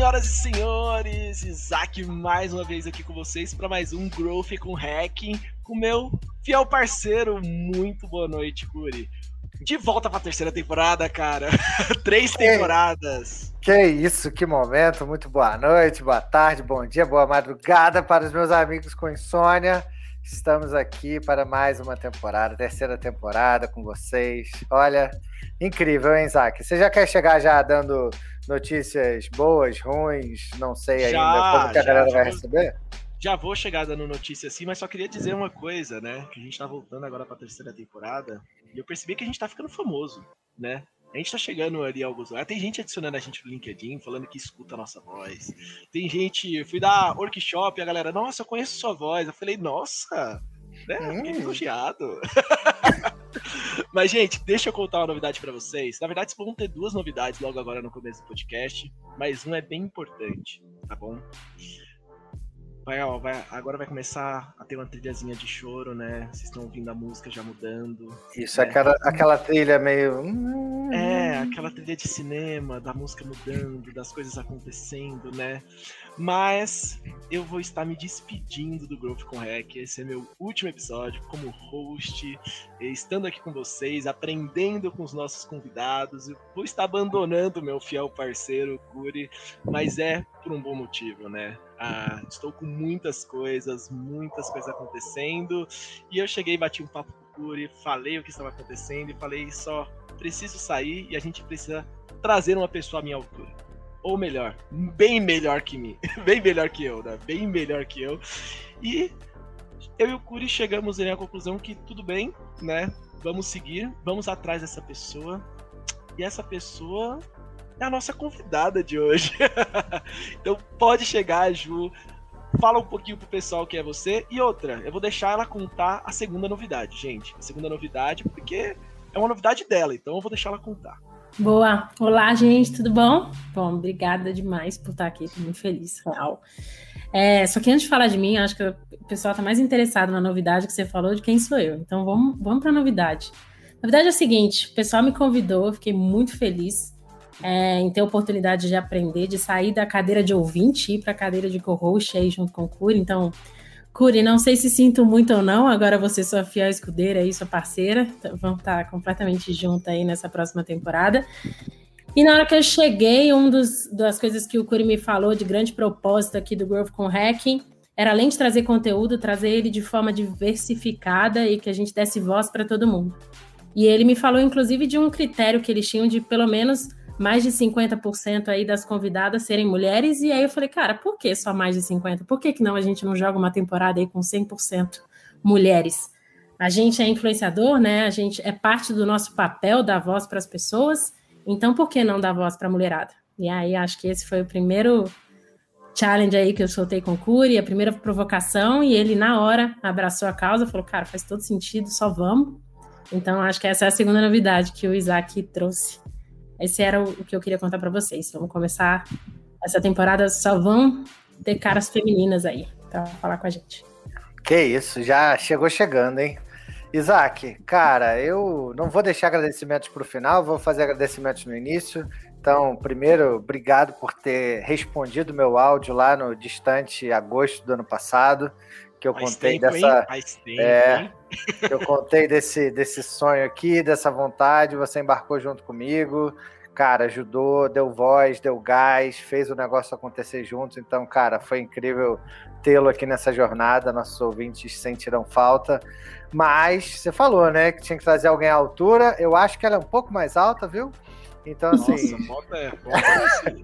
senhoras e senhores, Isaac mais uma vez aqui com vocês para mais um Growth com Hacking, com meu fiel parceiro. Muito boa noite, Curi. De volta para a terceira temporada, cara. Três temporadas. Que isso, que momento. Muito boa noite, boa tarde, bom dia, boa madrugada para os meus amigos com insônia. Estamos aqui para mais uma temporada, terceira temporada com vocês. Olha, incrível, hein, Isaac? Você já quer chegar já dando notícias boas, ruins, não sei já, ainda como que a já, galera vai receber? Já vou chegar dando notícia assim, mas só queria dizer uma coisa, né? Que a gente tá voltando agora para a terceira temporada e eu percebi que a gente tá ficando famoso, né? A gente tá chegando ali alguns lugares. Tem gente adicionando a gente no LinkedIn, falando que escuta a nossa voz. Tem gente. Eu fui dar workshop e a galera, nossa, eu conheço sua voz. Eu falei, nossa, né? Fiquei hum. elogiado. Mas, gente, deixa eu contar uma novidade para vocês. Na verdade, vão ter duas novidades logo agora no começo do podcast, mas um é bem importante, tá bom? Vai, ó, vai, agora vai começar a ter uma trilhazinha de choro, né? Vocês estão ouvindo a música já mudando. Isso, né? aquela, aquela trilha meio. É, aquela trilha de cinema, da música mudando, das coisas acontecendo, né? Mas eu vou estar me despedindo do Growth com Hack. Esse é meu último episódio como host, estando aqui com vocês, aprendendo com os nossos convidados. Eu vou estar abandonando meu fiel parceiro, Curi, mas é por um bom motivo, né? Ah, estou com muitas coisas, muitas coisas acontecendo. E eu cheguei, bati um papo com o Curi, falei o que estava acontecendo e falei só preciso sair e a gente precisa trazer uma pessoa à minha altura ou melhor, bem melhor que mim, bem melhor que eu, né? Bem melhor que eu. E eu e o Curi chegamos à conclusão que tudo bem, né? Vamos seguir, vamos atrás dessa pessoa. E essa pessoa é a nossa convidada de hoje. então pode chegar, Ju. Fala um pouquinho pro pessoal que é você. E outra, eu vou deixar ela contar a segunda novidade, gente. A segunda novidade, porque é uma novidade dela, então eu vou deixar ela contar. Boa. Olá, gente, tudo bom? Bom, obrigada demais por estar aqui, estou muito feliz, real. É, só que antes de falar de mim, acho que o pessoal está mais interessado na novidade que você falou de quem sou eu. Então vamos, vamos para a novidade. A novidade é o seguinte: o pessoal me convidou, fiquei muito feliz é, em ter a oportunidade de aprender, de sair da cadeira de ouvinte e ir para a cadeira de co-host aí junto com o Curi. Então, Curi, não sei se sinto muito ou não, agora você sua fiel escudeira e sua parceira, então, vamos estar completamente junto aí nessa próxima temporada. E na hora que eu cheguei, uma das coisas que o Curi me falou de grande propósito aqui do Growth com Hacking era além de trazer conteúdo, trazer ele de forma diversificada e que a gente desse voz para todo mundo. E ele me falou, inclusive, de um critério que eles tinham de pelo menos mais de 50% aí das convidadas serem mulheres, e aí eu falei, cara, por que só mais de 50%? Por que, que não a gente não joga uma temporada aí com 100% mulheres? A gente é influenciador, né? A gente é parte do nosso papel dar voz para as pessoas, então por que não dar voz para a mulherada? E aí acho que esse foi o primeiro challenge aí que eu soltei com o Curi, a primeira provocação, e ele na hora abraçou a causa, falou, cara, faz todo sentido, só vamos. Então acho que essa é a segunda novidade que o Isaac trouxe esse era o que eu queria contar para vocês. Vamos começar essa temporada, só vão ter caras femininas aí para falar com a gente. Que isso, já chegou chegando, hein? Isaac, cara, eu não vou deixar agradecimentos para o final, vou fazer agradecimentos no início. Então, primeiro, obrigado por ter respondido meu áudio lá no distante agosto do ano passado, que eu faz contei tempo, dessa, tempo, é, eu contei desse desse sonho aqui, dessa vontade, você embarcou junto comigo cara, ajudou, deu voz, deu gás, fez o negócio acontecer juntos. Então, cara, foi incrível tê-lo aqui nessa jornada. Nossos ouvintes sentirão falta. Mas você falou, né, que tinha que trazer alguém à altura. Eu acho que ela é um pouco mais alta, viu? Então, assim. Nossa, bota é, bota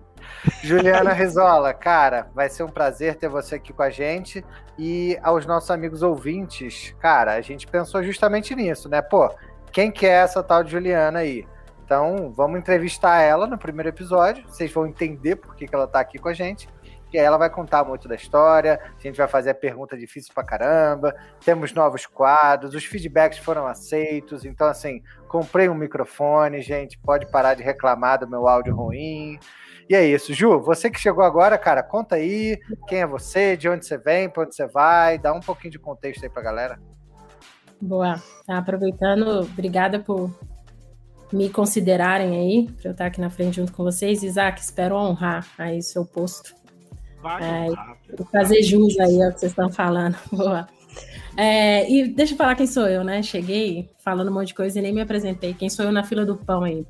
Juliana Rizola, cara, vai ser um prazer ter você aqui com a gente. E aos nossos amigos ouvintes, cara, a gente pensou justamente nisso, né? Pô, quem que é essa tal de Juliana aí? Então, vamos entrevistar ela no primeiro episódio. Vocês vão entender por que, que ela está aqui com a gente. E aí ela vai contar muito da história. A gente vai fazer a pergunta difícil pra caramba. Temos novos quadros. Os feedbacks foram aceitos. Então, assim, comprei um microfone, gente. Pode parar de reclamar do meu áudio ruim. E é isso. Ju, você que chegou agora, cara, conta aí quem é você, de onde você vem, para onde você vai. Dá um pouquinho de contexto aí pra galera. Boa. Tá aproveitando, obrigada por me considerarem aí, para eu estar aqui na frente junto com vocês. Isaac, espero honrar aí seu posto. Vai é, fazer jus aí ao que vocês estão falando. Boa. É, e deixa eu falar quem sou eu, né? Cheguei falando um monte de coisa e nem me apresentei. Quem sou eu na fila do pão aí?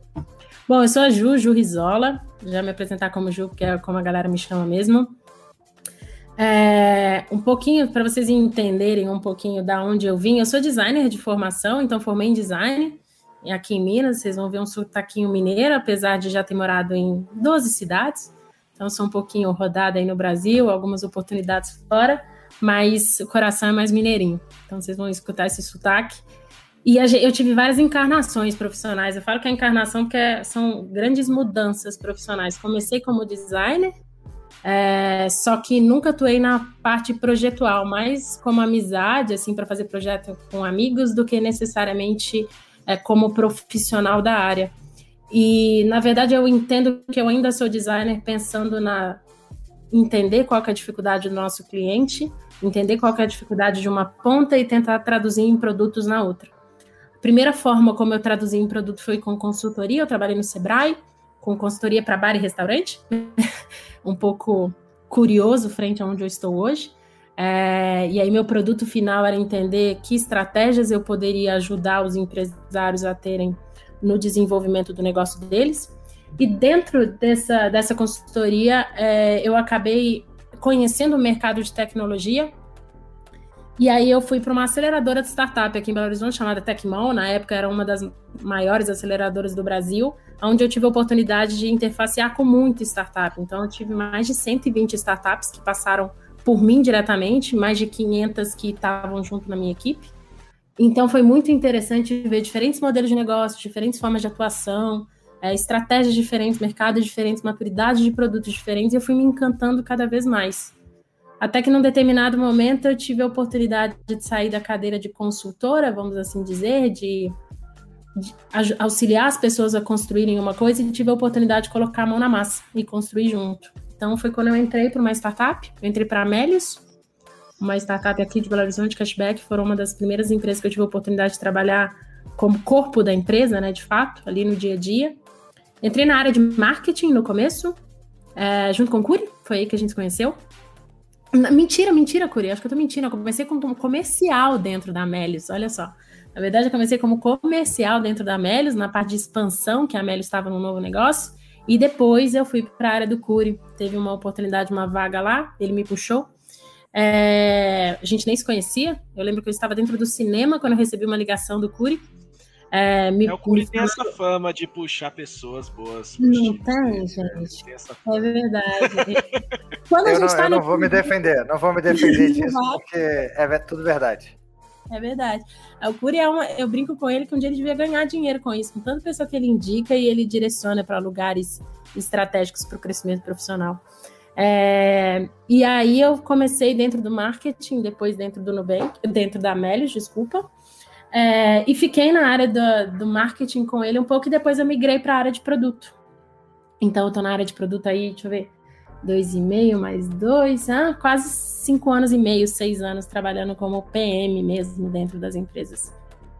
Bom, eu sou a Ju, Ju Rizola. Já me apresentar como Ju, porque é como a galera me chama mesmo. É, um pouquinho, para vocês entenderem um pouquinho da onde eu vim, eu sou designer de formação, então formei em design aqui em Minas. Vocês vão ver um sotaquinho mineiro, apesar de já ter morado em 12 cidades. Então, sou um pouquinho rodada aí no Brasil, algumas oportunidades fora, mas o coração é mais mineirinho. Então, vocês vão escutar esse sotaque. E eu tive várias encarnações profissionais. Eu falo que é encarnação porque são grandes mudanças profissionais. Comecei como designer, é, só que nunca atuei na parte projetual, mais como amizade, assim, para fazer projeto com amigos, do que necessariamente é, como profissional da área. E, na verdade, eu entendo que eu ainda sou designer pensando na entender qual é a dificuldade do nosso cliente, entender qual é a dificuldade de uma ponta e tentar traduzir em produtos na outra. Primeira forma como eu traduzi em produto foi com consultoria, eu trabalhei no Sebrae, com consultoria para bar e restaurante, um pouco curioso frente a onde eu estou hoje. É, e aí meu produto final era entender que estratégias eu poderia ajudar os empresários a terem no desenvolvimento do negócio deles. E dentro dessa, dessa consultoria, é, eu acabei conhecendo o mercado de tecnologia. E aí eu fui para uma aceleradora de startup aqui em Belo Horizonte, chamada Tecmol. Na época era uma das maiores aceleradoras do Brasil, onde eu tive a oportunidade de interfacear com muita startup. Então eu tive mais de 120 startups que passaram por mim diretamente, mais de 500 que estavam junto na minha equipe. Então foi muito interessante ver diferentes modelos de negócio, diferentes formas de atuação, é, estratégias diferentes, mercados diferentes, maturidade de produtos diferentes, e eu fui me encantando cada vez mais. Até que num determinado momento eu tive a oportunidade de sair da cadeira de consultora, vamos assim dizer, de, de auxiliar as pessoas a construírem uma coisa e tive a oportunidade de colocar a mão na massa e construir junto. Então foi quando eu entrei para uma startup, eu entrei para a Amélios, uma startup aqui de Belo Horizonte, Cashback, foram uma das primeiras empresas que eu tive a oportunidade de trabalhar como corpo da empresa, né, de fato, ali no dia a dia. Entrei na área de marketing no começo, é, junto com o Curi, foi aí que a gente se conheceu. Mentira, mentira, Curi, acho que eu tô mentindo. Eu comecei como comercial dentro da Amélios, olha só. Na verdade, eu comecei como comercial dentro da Amélios, na parte de expansão, que a Amélios estava num novo negócio. E depois eu fui para a área do Curi. Teve uma oportunidade, uma vaga lá, ele me puxou. É, a gente nem se conhecia. Eu lembro que eu estava dentro do cinema quando eu recebi uma ligação do Curi. É, me, é, o Curi tem essa fama de puxar pessoas boas. Não tem, gente. Tem é verdade. Quando eu a gente não, tá eu não vou me defender, não vou me defender disso, porque é tudo verdade. É verdade. O Curi é uma. Eu brinco com ele que um dia ele devia ganhar dinheiro com isso, com tanta pessoa que ele indica e ele direciona para lugares estratégicos para o crescimento profissional. É, e aí eu comecei dentro do marketing, depois dentro do Nubank, dentro da Amélios, desculpa. É, e fiquei na área do, do, marketing com ele um pouco e depois eu migrei para a área de produto. Então eu estou na área de produto aí, deixa eu ver, dois e meio mais dois, ah, quase cinco anos e meio, seis anos trabalhando como PM mesmo dentro das empresas.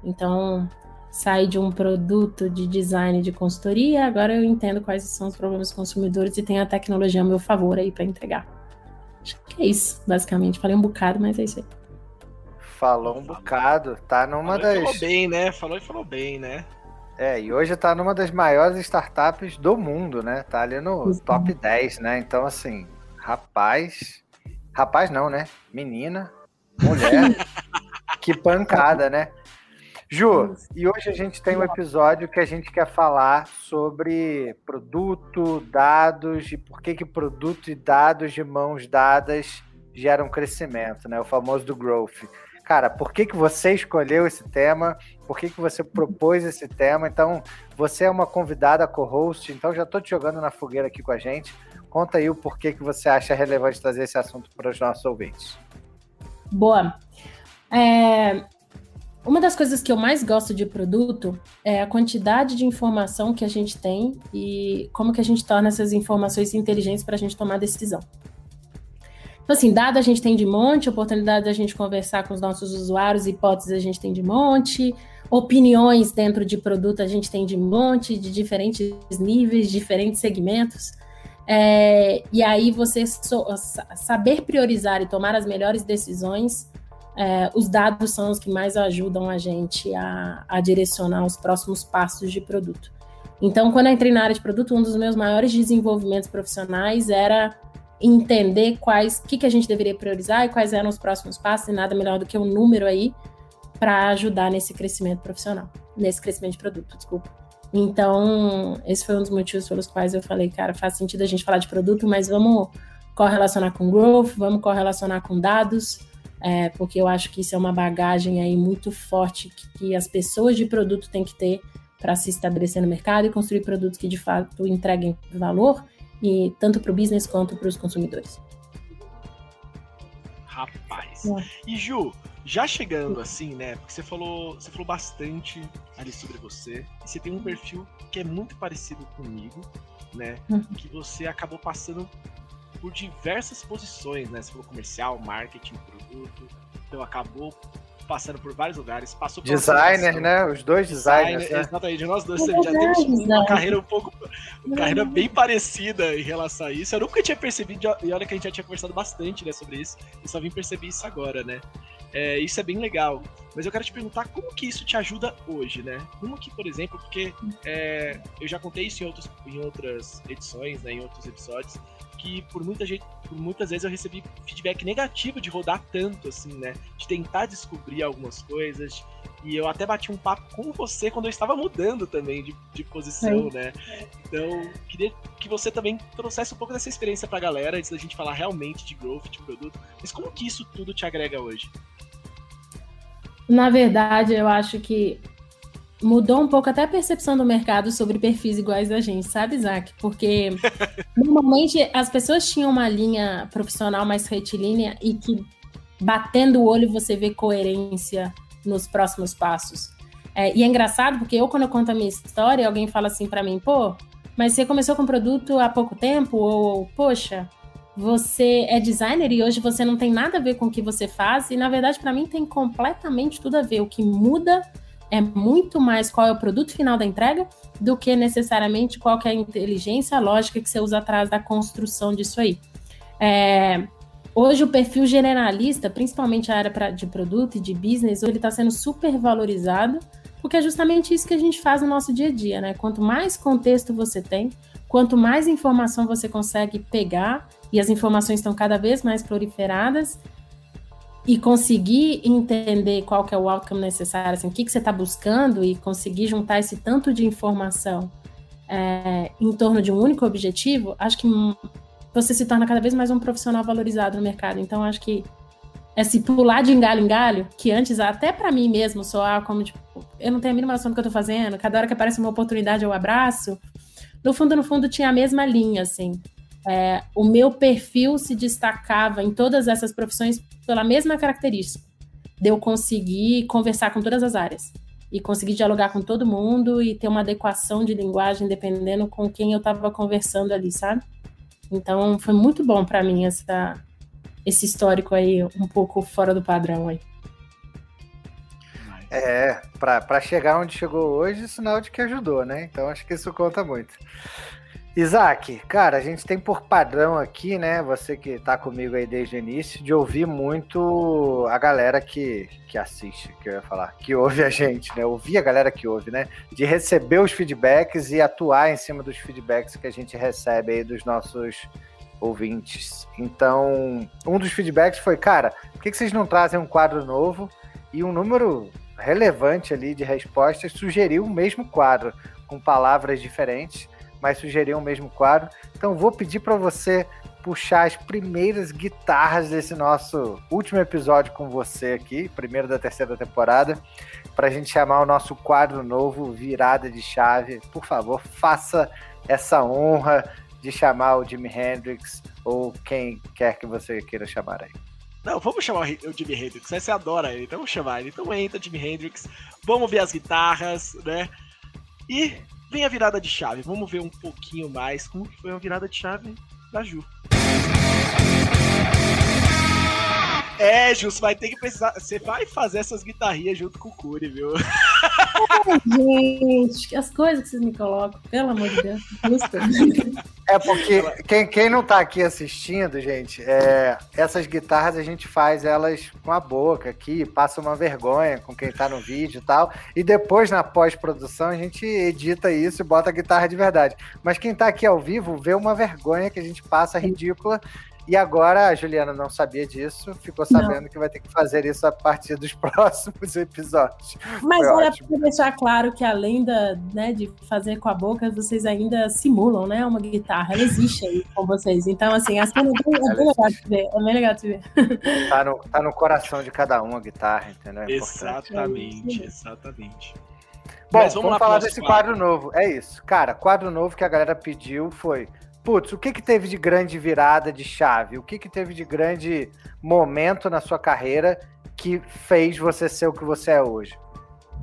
Então saí de um produto de design de consultoria, agora eu entendo quais são os problemas dos consumidores e tenho a tecnologia a meu favor aí para entregar. Acho que é isso, basicamente. Falei um bocado, mas é isso aí. Falou um bocado, tá numa falou das. Falou bem, né? Falou e falou bem, né? É, e hoje tá numa das maiores startups do mundo, né? Tá ali no Sim. top 10, né? Então, assim, rapaz. Rapaz não, né? Menina, mulher. que pancada, né? Ju, e hoje a gente tem um episódio que a gente quer falar sobre produto, dados e por que, que produto e dados de mãos dadas geram crescimento, né? O famoso do growth. Cara, por que, que você escolheu esse tema? Por que, que você propôs esse tema? Então, você é uma convidada co-host, então já estou te jogando na fogueira aqui com a gente. Conta aí o porquê que você acha relevante trazer esse assunto para os nossos ouvintes. Boa. É, uma das coisas que eu mais gosto de produto é a quantidade de informação que a gente tem e como que a gente torna essas informações inteligentes para a gente tomar decisão. Então, assim, dado a gente tem de monte, oportunidade da gente conversar com os nossos usuários, hipóteses a gente tem de monte, opiniões dentro de produto a gente tem de monte, de diferentes níveis, diferentes segmentos. É, e aí você so, saber priorizar e tomar as melhores decisões, é, os dados são os que mais ajudam a gente a, a, direcionar os próximos passos de produto. Então, quando eu entrei na área de produto, um dos meus maiores desenvolvimentos profissionais era entender quais, o que, que a gente deveria priorizar e quais eram os próximos passos, e nada melhor do que um número aí para ajudar nesse crescimento profissional, nesse crescimento de produto, desculpa. Então, esse foi um dos motivos pelos quais eu falei, cara, faz sentido a gente falar de produto, mas vamos correlacionar com growth, vamos correlacionar com dados, é, porque eu acho que isso é uma bagagem aí muito forte que, que as pessoas de produto têm que ter para se estabelecer no mercado e construir produtos que de fato entreguem valor e tanto para o business quanto para os consumidores. Rapaz. É. E Ju, já chegando assim, né? Porque você falou, você falou bastante ali sobre você. E você tem um perfil que é muito parecido comigo, né? Uhum. Que você acabou passando por diversas posições, né? Você falou comercial, marketing, produto. Então acabou passando por vários lugares, passou por designer, né? Os dois designers. Designer, né? Exatamente, nós dois é já temos uma carreira um pouco, uma carreira bem parecida em relação a isso. Eu nunca tinha percebido e olha que a gente já tinha conversado bastante, né, sobre isso. Eu só vim perceber isso agora, né? É, isso é bem legal. Mas eu quero te perguntar como que isso te ajuda hoje, né? Como que, por exemplo, porque é, eu já contei isso em, outros, em outras edições, né, em outros episódios, que por muita gente, por muitas vezes eu recebi feedback negativo de rodar tanto, assim, né? De tentar descobrir algumas coisas. E eu até bati um papo com você quando eu estava mudando também de, de posição, né? Então, queria que você também trouxesse um pouco dessa experiência pra galera, antes da gente falar realmente de growth, de produto. Mas como que isso tudo te agrega hoje? Na verdade, eu acho que mudou um pouco até a percepção do mercado sobre perfis iguais a gente, sabe, Isaac? Porque normalmente as pessoas tinham uma linha profissional mais retilínea e que batendo o olho você vê coerência nos próximos passos. É, e é engraçado porque eu, quando eu conto a minha história, alguém fala assim para mim, pô, mas você começou com produto há pouco tempo? Ou, poxa, você é designer e hoje você não tem nada a ver com o que você faz? E na verdade, para mim, tem completamente tudo a ver. O que muda é muito mais qual é o produto final da entrega do que necessariamente qual que é a inteligência lógica que você usa atrás da construção disso aí. É, hoje o perfil generalista, principalmente a área pra, de produto e de business, ele está sendo super valorizado, porque é justamente isso que a gente faz no nosso dia a dia, né? Quanto mais contexto você tem, quanto mais informação você consegue pegar, e as informações estão cada vez mais proliferadas, e conseguir entender qual que é o outcome necessário, assim, o que, que você está buscando e conseguir juntar esse tanto de informação é, em torno de um único objetivo, acho que você se torna cada vez mais um profissional valorizado no mercado. Então, acho que esse pular de engalho em galho, que antes, até para mim mesmo, soar como, tipo, eu não tenho a mínima noção do que eu tô fazendo, cada hora que aparece uma oportunidade eu abraço, no fundo, no fundo, tinha a mesma linha, assim. É, o meu perfil se destacava em todas essas profissões pela mesma característica, de eu conseguir conversar com todas as áreas e conseguir dialogar com todo mundo e ter uma adequação de linguagem dependendo com quem eu estava conversando ali, sabe? Então foi muito bom para mim essa, esse histórico aí um pouco fora do padrão aí. É, para chegar onde chegou hoje, sinal de que ajudou, né? Então acho que isso conta muito. Isaac, cara, a gente tem por padrão aqui, né? Você que tá comigo aí desde o início, de ouvir muito a galera que, que assiste, que eu ia falar, que ouve a gente, né? Ouvir a galera que ouve, né? De receber os feedbacks e atuar em cima dos feedbacks que a gente recebe aí dos nossos ouvintes. Então, um dos feedbacks foi, cara, por que, que vocês não trazem um quadro novo? E um número relevante ali de respostas sugeriu o mesmo quadro, com palavras diferentes mas sugeriam o mesmo quadro. Então vou pedir para você puxar as primeiras guitarras desse nosso último episódio com você aqui, primeiro da terceira temporada, para a gente chamar o nosso quadro novo Virada de Chave. Por favor, faça essa honra de chamar o Jimi Hendrix ou quem quer que você queira chamar aí. Não, vamos chamar o Jimi Hendrix, você adora ele, então vamos chamar ele. Então entra, Jimi Hendrix, vamos ver as guitarras, né? E Vem a virada de chave. Vamos ver um pouquinho mais como foi a virada de chave da Ju. É, Ju, você vai ter que pensar. Você vai fazer essas guitarrinhas junto com o Curi, viu? gente, as coisas que vocês me colocam, pelo amor de Deus. É porque quem, quem não tá aqui assistindo, gente, é, essas guitarras a gente faz elas com a boca aqui, passa uma vergonha com quem tá no vídeo e tal. E depois, na pós-produção, a gente edita isso e bota a guitarra de verdade. Mas quem tá aqui ao vivo vê uma vergonha que a gente passa ridícula e agora a Juliana não sabia disso, ficou sabendo não. que vai ter que fazer isso a partir dos próximos episódios. Mas Foi era para deixar claro que além da, né, de fazer com a boca, vocês ainda simulam, né, uma guitarra. Ela existe aí com vocês. Então, assim, a cena é bem, é bem legal de ver. É bem legal de ver. Tá no, tá no coração de cada um a guitarra, entendeu? É exatamente, exatamente. Bom, Mas vamos, vamos falar desse quadro. quadro novo. É isso. Cara, quadro novo que a galera pediu foi putz, o que que teve de grande virada de chave? O que que teve de grande momento na sua carreira que fez você ser o que você é hoje?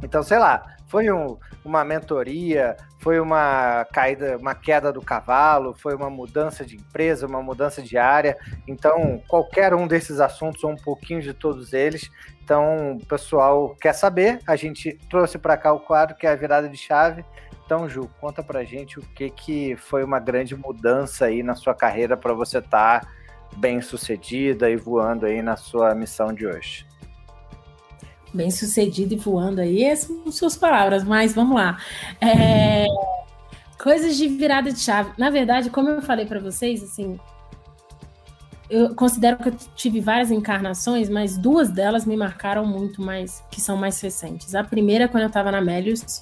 Então, sei lá, foi um, uma mentoria, foi uma caída, uma queda do cavalo, foi uma mudança de empresa, uma mudança de área. Então, qualquer um desses assuntos ou um pouquinho de todos eles. Então, o pessoal quer saber. A gente trouxe para cá o quadro que é a virada de chave então, Ju, conta pra gente o que, que foi uma grande mudança aí na sua carreira para você estar tá bem sucedida e voando aí na sua missão de hoje. Bem sucedida e voando aí, essas são suas palavras, mas vamos lá. É... Coisas de virada de chave. Na verdade, como eu falei para vocês, assim, eu considero que eu tive várias encarnações, mas duas delas me marcaram muito mais, que são mais recentes. A primeira, quando eu estava na Melius,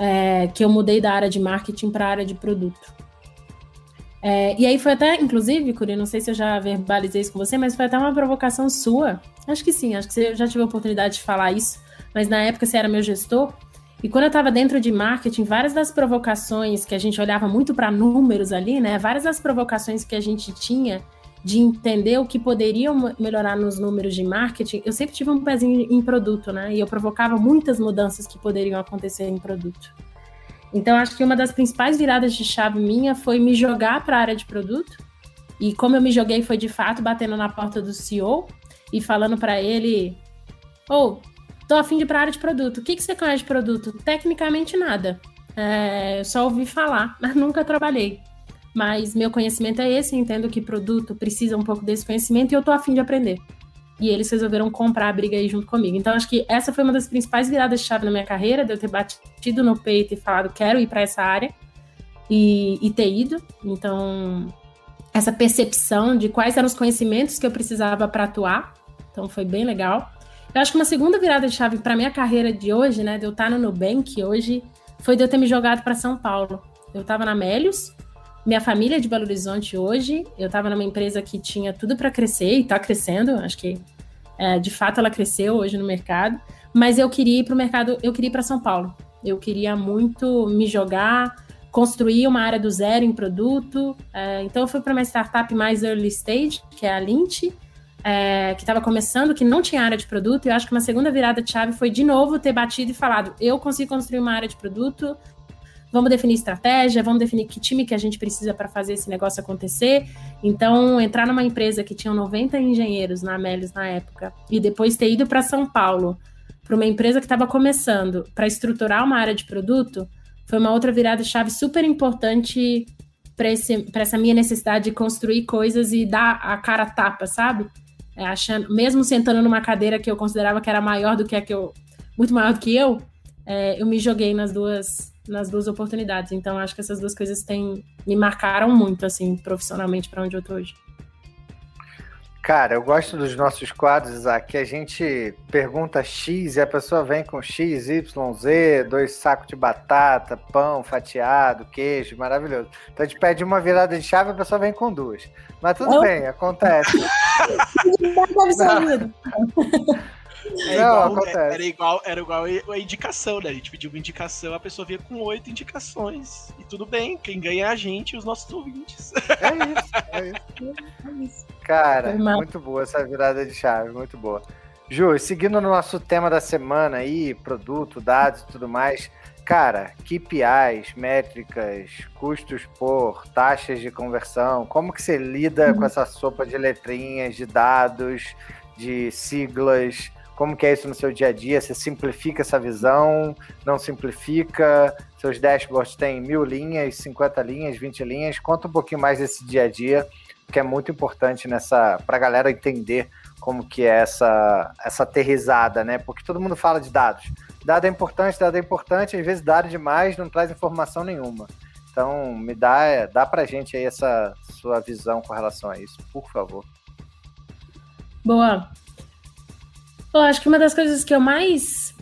é, que eu mudei da área de marketing para a área de produto. É, e aí foi até, inclusive, Curi, não sei se eu já verbalizei isso com você, mas foi até uma provocação sua. Acho que sim, acho que você já tive a oportunidade de falar isso, mas na época você era meu gestor. E quando eu estava dentro de marketing, várias das provocações que a gente olhava muito para números ali, né? Várias das provocações que a gente tinha de entender o que poderiam melhorar nos números de marketing, eu sempre tive um pezinho em produto, né? E eu provocava muitas mudanças que poderiam acontecer em produto. Então, acho que uma das principais viradas de chave minha foi me jogar para a área de produto. E como eu me joguei foi de fato batendo na porta do CEO e falando para ele: Ô, oh, tô afim de ir para a área de produto. O que, que você conhece de produto? Tecnicamente nada. É, só ouvi falar, mas nunca trabalhei. Mas meu conhecimento é esse, entendo que produto precisa um pouco desse conhecimento e eu tô afim de aprender. E eles resolveram comprar a briga aí junto comigo. Então, acho que essa foi uma das principais viradas de chave na minha carreira, de eu ter batido no peito e falado, quero ir para essa área, e, e ter ido. Então, essa percepção de quais eram os conhecimentos que eu precisava para atuar. Então, foi bem legal. Eu acho que uma segunda virada de chave para minha carreira de hoje, né, de eu estar no Nubank hoje, foi de eu ter me jogado para São Paulo. Eu estava na Melios, minha família é de Belo Horizonte hoje. Eu estava numa empresa que tinha tudo para crescer e está crescendo. Acho que é, de fato ela cresceu hoje no mercado. Mas eu queria ir para o mercado, eu queria ir para São Paulo. Eu queria muito me jogar, construir uma área do zero em produto. É, então eu fui para uma startup mais early stage, que é a Lint, é, que estava começando, que não tinha área de produto. E eu acho que uma segunda virada de chave foi de novo ter batido e falado: eu consigo construir uma área de produto, vamos definir estratégia, vamos definir que time que a gente precisa para fazer esse negócio acontecer. Então, entrar numa empresa que tinha 90 engenheiros na Amélios na época e depois ter ido para São Paulo, para uma empresa que estava começando, para estruturar uma área de produto, foi uma outra virada chave super importante para essa minha necessidade de construir coisas e dar a cara a tapa, sabe? É, achando, mesmo sentando numa cadeira que eu considerava que era maior do que a que eu, muito maior do que eu, é, eu me joguei nas duas nas duas oportunidades. Então, acho que essas duas coisas têm, me marcaram muito, assim, profissionalmente para onde eu tô hoje. Cara, eu gosto dos nossos quadros, Isaac, que a gente pergunta X e a pessoa vem com X, Y, Z, dois sacos de batata, pão fatiado, queijo, maravilhoso. Então a gente pede uma virada de chave e a pessoa vem com duas. Mas tudo eu... bem, acontece. É não, igual, Era igual, era igual a indicação, né? A gente pediu uma indicação, a pessoa vinha com oito indicações. E tudo bem, quem ganha é a gente e os nossos ouvintes. É isso, é isso. É isso. Cara, muito boa essa virada de chave, muito boa. Ju, seguindo no nosso tema da semana aí, produto, dados e tudo mais, cara, KPIs, métricas, custos por taxas de conversão, como que você lida uhum. com essa sopa de letrinhas, de dados, de siglas? Como que é isso no seu dia a dia? Você simplifica essa visão? Não simplifica? Seus dashboards têm mil linhas, 50 linhas, 20 linhas. Conta um pouquinho mais desse dia a dia, que é muito importante nessa para a galera entender como que é essa, essa aterrizada, né? Porque todo mundo fala de dados. Dado é importante, dado é importante, às vezes dado demais não traz informação nenhuma. Então, me dá, dá pra gente aí essa sua visão com relação a isso, por favor. Boa. Eu acho que uma das coisas que eu mais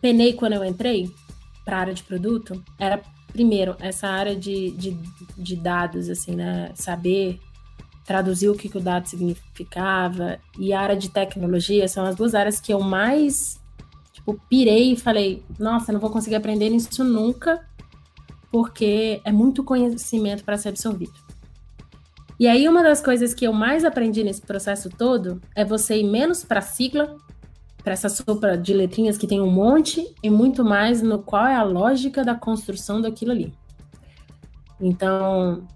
penei quando eu entrei para a área de produto era, primeiro, essa área de, de, de dados, assim, né? Saber traduzir o que, que o dado significava e a área de tecnologia são as duas áreas que eu mais tipo, pirei e falei, nossa, não vou conseguir aprender isso nunca, porque é muito conhecimento para ser absorvido. E aí, uma das coisas que eu mais aprendi nesse processo todo é você ir menos para sigla, para essa sopa de letrinhas que tem um monte, e muito mais no qual é a lógica da construção daquilo ali. Então,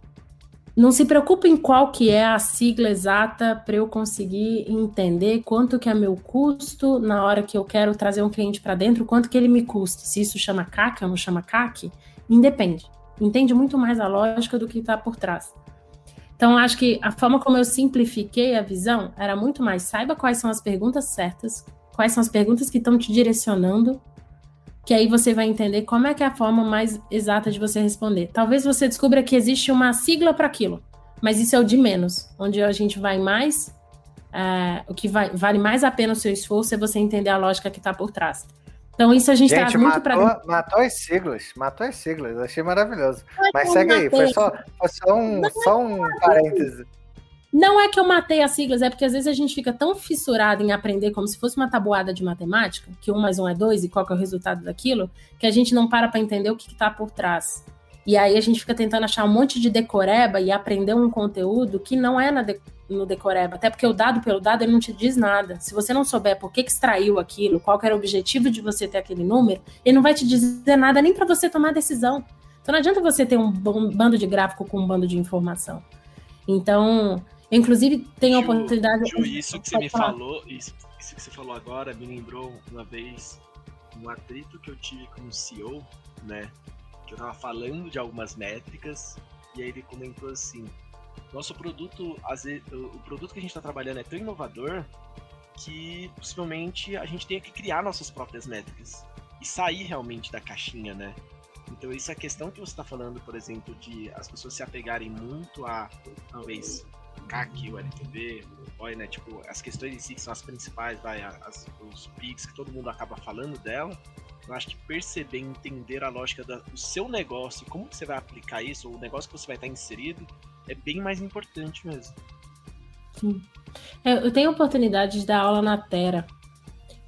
não se preocupe em qual que é a sigla exata para eu conseguir entender quanto que é meu custo na hora que eu quero trazer um cliente para dentro, quanto que ele me custa. Se isso chama CAC ou não chama CAC, independe. Entende muito mais a lógica do que está por trás. Então, acho que a forma como eu simplifiquei a visão era muito mais saiba quais são as perguntas certas, quais são as perguntas que estão te direcionando, que aí você vai entender como é que é a forma mais exata de você responder. Talvez você descubra que existe uma sigla para aquilo, mas isso é o de menos, onde a gente vai mais, é, o que vai, vale mais a pena o seu esforço é você entender a lógica que está por trás. Então, isso a gente, gente traz muito para Matou as siglas, matou as siglas, achei maravilhoso. Mas segue aí, foi só, foi só um, só um parêntese. Não é que eu matei as siglas, é porque às vezes a gente fica tão fissurado em aprender como se fosse uma tabuada de matemática, que um mais um é dois e qual é o resultado daquilo, que a gente não para para entender o que está por trás. E aí a gente fica tentando achar um monte de decoreba e aprender um conteúdo que não é de, no decoreba, até porque o dado pelo dado ele não te diz nada. Se você não souber por que, que extraiu aquilo, qual era o objetivo de você ter aquele número, ele não vai te dizer nada nem para você tomar decisão. Então não adianta você ter um, um bando de gráfico com um bando de informação. Então, inclusive, tem a oportunidade. Ju, isso que você me falar. falou, isso, isso que você falou agora me lembrou uma vez um atrito que eu tive com o CEO, né? que eu tava falando de algumas métricas, e aí ele comentou assim: nosso produto, o produto que a gente está trabalhando é tão inovador que possivelmente a gente tenha que criar nossas próprias métricas e sair realmente da caixinha, né? Então isso é a questão que você está falando, por exemplo, de as pessoas se apegarem muito a talvez CAC, o LTV, o ROI, né? Tipo, as questões em si que são as principais, vai, as, os PIX que todo mundo acaba falando dela, eu acho que perceber, entender a lógica do seu negócio, como que você vai aplicar isso, o negócio que você vai estar inserido, é bem mais importante mesmo. Sim. É, eu tenho oportunidade de dar aula na Terra.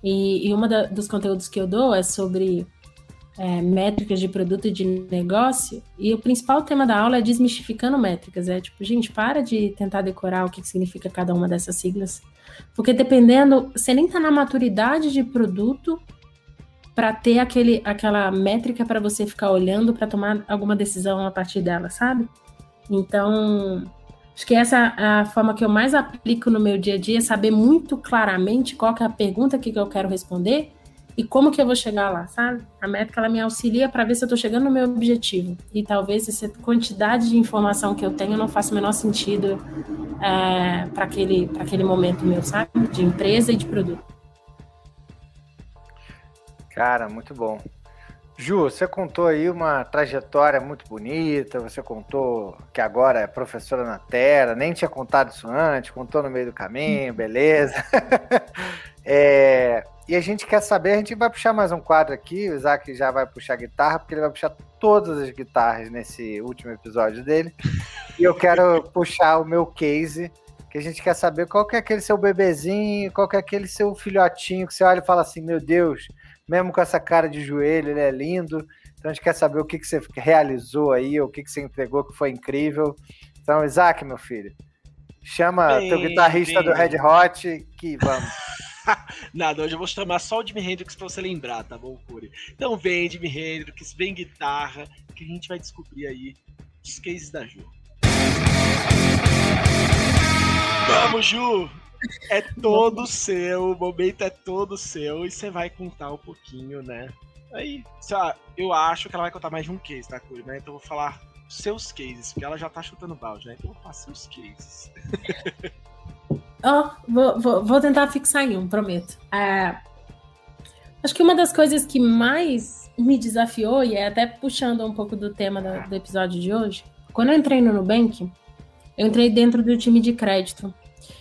E, e um dos conteúdos que eu dou é sobre é, métricas de produto e de negócio. E o principal tema da aula é desmistificando métricas. É tipo, gente, para de tentar decorar o que significa cada uma dessas siglas. Porque dependendo, você nem está na maturidade de produto para ter aquele, aquela métrica para você ficar olhando para tomar alguma decisão a partir dela, sabe? Então, acho que essa é a forma que eu mais aplico no meu dia a dia, saber muito claramente qual é a pergunta que eu quero responder e como que eu vou chegar lá, sabe? A métrica ela me auxilia para ver se eu estou chegando no meu objetivo. E talvez essa quantidade de informação que eu tenho não faça o menor sentido é, para aquele, aquele momento meu, sabe? De empresa e de produto. Cara, muito bom. Ju, você contou aí uma trajetória muito bonita, você contou que agora é professora na Terra, nem tinha contado isso antes, contou no meio do caminho, beleza. é, e a gente quer saber, a gente vai puxar mais um quadro aqui, o Isaac já vai puxar guitarra, porque ele vai puxar todas as guitarras nesse último episódio dele. E eu quero puxar o meu case, que a gente quer saber qual que é aquele seu bebezinho, qual que é aquele seu filhotinho que você olha e fala assim, meu Deus, mesmo com essa cara de joelho, ele é lindo. Então a gente quer saber o que, que você realizou aí, o que, que você entregou que foi incrível. Então, Isaac, meu filho, chama bem, teu guitarrista bem. do Red Hot que vamos. Nada, hoje eu vou chamar só o Jimi Hendrix pra você lembrar, tá bom, Curi? Então vem Jimi Hendrix, vem guitarra, que a gente vai descobrir aí os cases da Ju. Vamos, Ju! é todo seu, o momento é todo seu e você vai contar um pouquinho, né? Aí, lá, eu acho que ela vai contar mais de um case, tá, Curi, né? Então eu vou falar seus cases, porque ela já tá chutando balde, né? Então eu vou falar seus cases. Oh, vou, vou, vou, tentar fixar em um, prometo. É, acho que uma das coisas que mais me desafiou, e é até puxando um pouco do tema do, do episódio de hoje, quando eu entrei no Nubank, eu entrei dentro do time de crédito.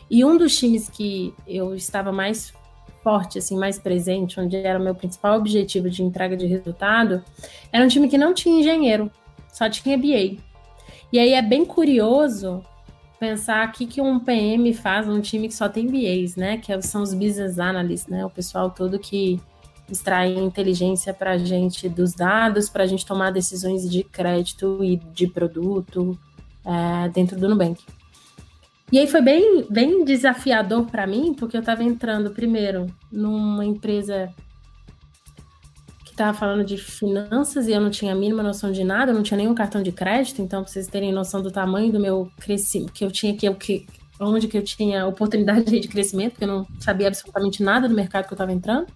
E um dos times que eu estava mais forte, assim, mais presente, onde era o meu principal objetivo de entrega de resultado, era um time que não tinha engenheiro, só tinha BA. E aí é bem curioso pensar o que, que um PM faz num time que só tem BAs, né? Que são os business analysts, né? O pessoal todo que extrai inteligência para a gente dos dados, para a gente tomar decisões de crédito e de produto é, dentro do Nubank. E aí foi bem, bem desafiador para mim, porque eu estava entrando primeiro numa empresa estava falando de finanças e eu não tinha a mínima noção de nada, eu não tinha nenhum cartão de crédito, então para vocês terem noção do tamanho do meu crescimento, que eu tinha que, que onde que eu tinha oportunidade de crescimento, porque eu não sabia absolutamente nada do mercado que eu estava entrando.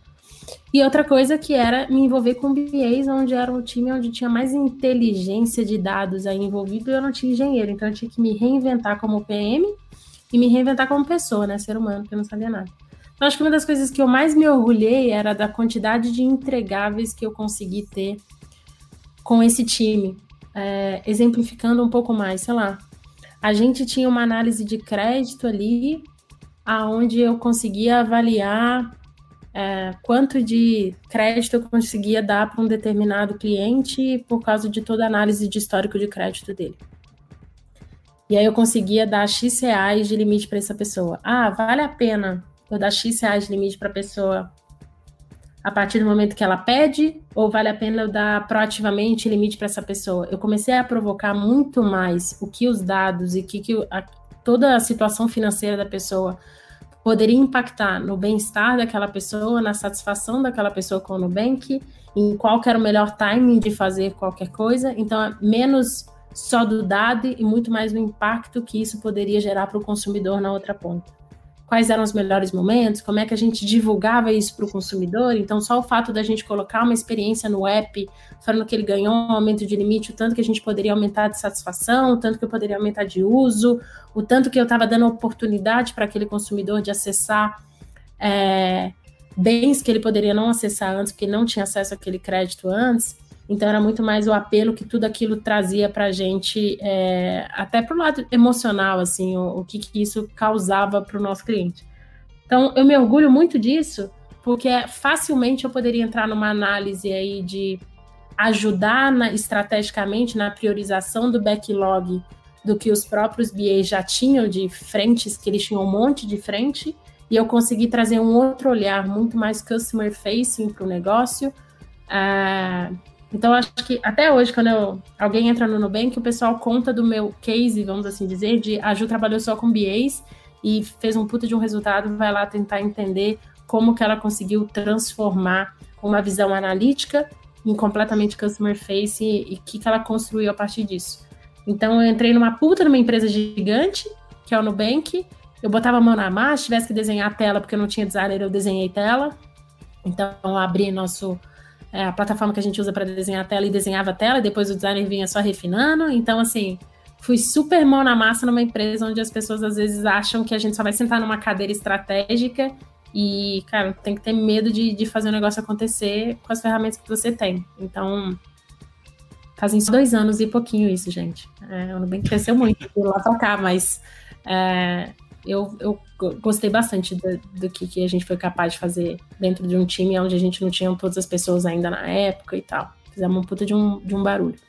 E outra coisa que era me envolver com BAs, onde era um time onde tinha mais inteligência de dados aí envolvido e eu não tinha engenheiro. Então eu tinha que me reinventar como PM e me reinventar como pessoa, né? Ser humano, porque eu não sabia nada. Então acho que uma das coisas que eu mais me orgulhei era da quantidade de entregáveis que eu consegui ter com esse time. É, exemplificando um pouco mais, sei lá. A gente tinha uma análise de crédito ali, aonde eu conseguia avaliar é, quanto de crédito eu conseguia dar para um determinado cliente por causa de toda a análise de histórico de crédito dele. E aí eu conseguia dar X reais de limite para essa pessoa. Ah, vale a pena eu dar X reais de limite para a pessoa a partir do momento que ela pede, ou vale a pena eu dar proativamente limite para essa pessoa? Eu comecei a provocar muito mais o que os dados e que, que a, toda a situação financeira da pessoa poderia impactar no bem-estar daquela pessoa, na satisfação daquela pessoa com o Nubank, em qual era o melhor timing de fazer qualquer coisa. Então, é menos só do dado e muito mais o impacto que isso poderia gerar para o consumidor na outra ponta quais eram os melhores momentos, como é que a gente divulgava isso para o consumidor. Então, só o fato da gente colocar uma experiência no app, falando que ele ganhou um aumento de limite, o tanto que a gente poderia aumentar de satisfação, o tanto que eu poderia aumentar de uso, o tanto que eu estava dando oportunidade para aquele consumidor de acessar é, bens que ele poderia não acessar antes, porque não tinha acesso àquele crédito antes. Então era muito mais o apelo que tudo aquilo trazia para a gente, é, até para o lado emocional, assim, o, o que, que isso causava para o nosso cliente. Então eu me orgulho muito disso, porque facilmente eu poderia entrar numa análise aí de ajudar na, estrategicamente na priorização do backlog do que os próprios BAs já tinham de frentes, que eles tinham um monte de frente, e eu consegui trazer um outro olhar muito mais customer facing para o negócio. Uh, então, acho que até hoje, quando eu, alguém entra no Nubank, o pessoal conta do meu case, vamos assim dizer, de a Ju trabalhou só com BAs e fez um puta de um resultado, vai lá tentar entender como que ela conseguiu transformar uma visão analítica em completamente customer face e o que, que ela construiu a partir disso. Então, eu entrei numa puta numa empresa gigante, que é o Nubank, eu botava a mão na massa, tivesse que desenhar a tela, porque eu não tinha designer, eu desenhei tela. Então, eu abri nosso é a plataforma que a gente usa para desenhar a tela e desenhava a tela, e depois o designer vinha só refinando. Então, assim, fui super mão na massa numa empresa onde as pessoas às vezes acham que a gente só vai sentar numa cadeira estratégica e, cara, tem que ter medo de, de fazer o negócio acontecer com as ferramentas que você tem. Então, fazem dois anos e pouquinho isso, gente. É, o Nubank cresceu muito de lá para cá, mas é, eu, eu gostei bastante do, do que, que, a gente foi capaz de fazer dentro de um time onde a gente não tinha todas as pessoas ainda na época e tal. Fizemos um puta de um, de um barulho.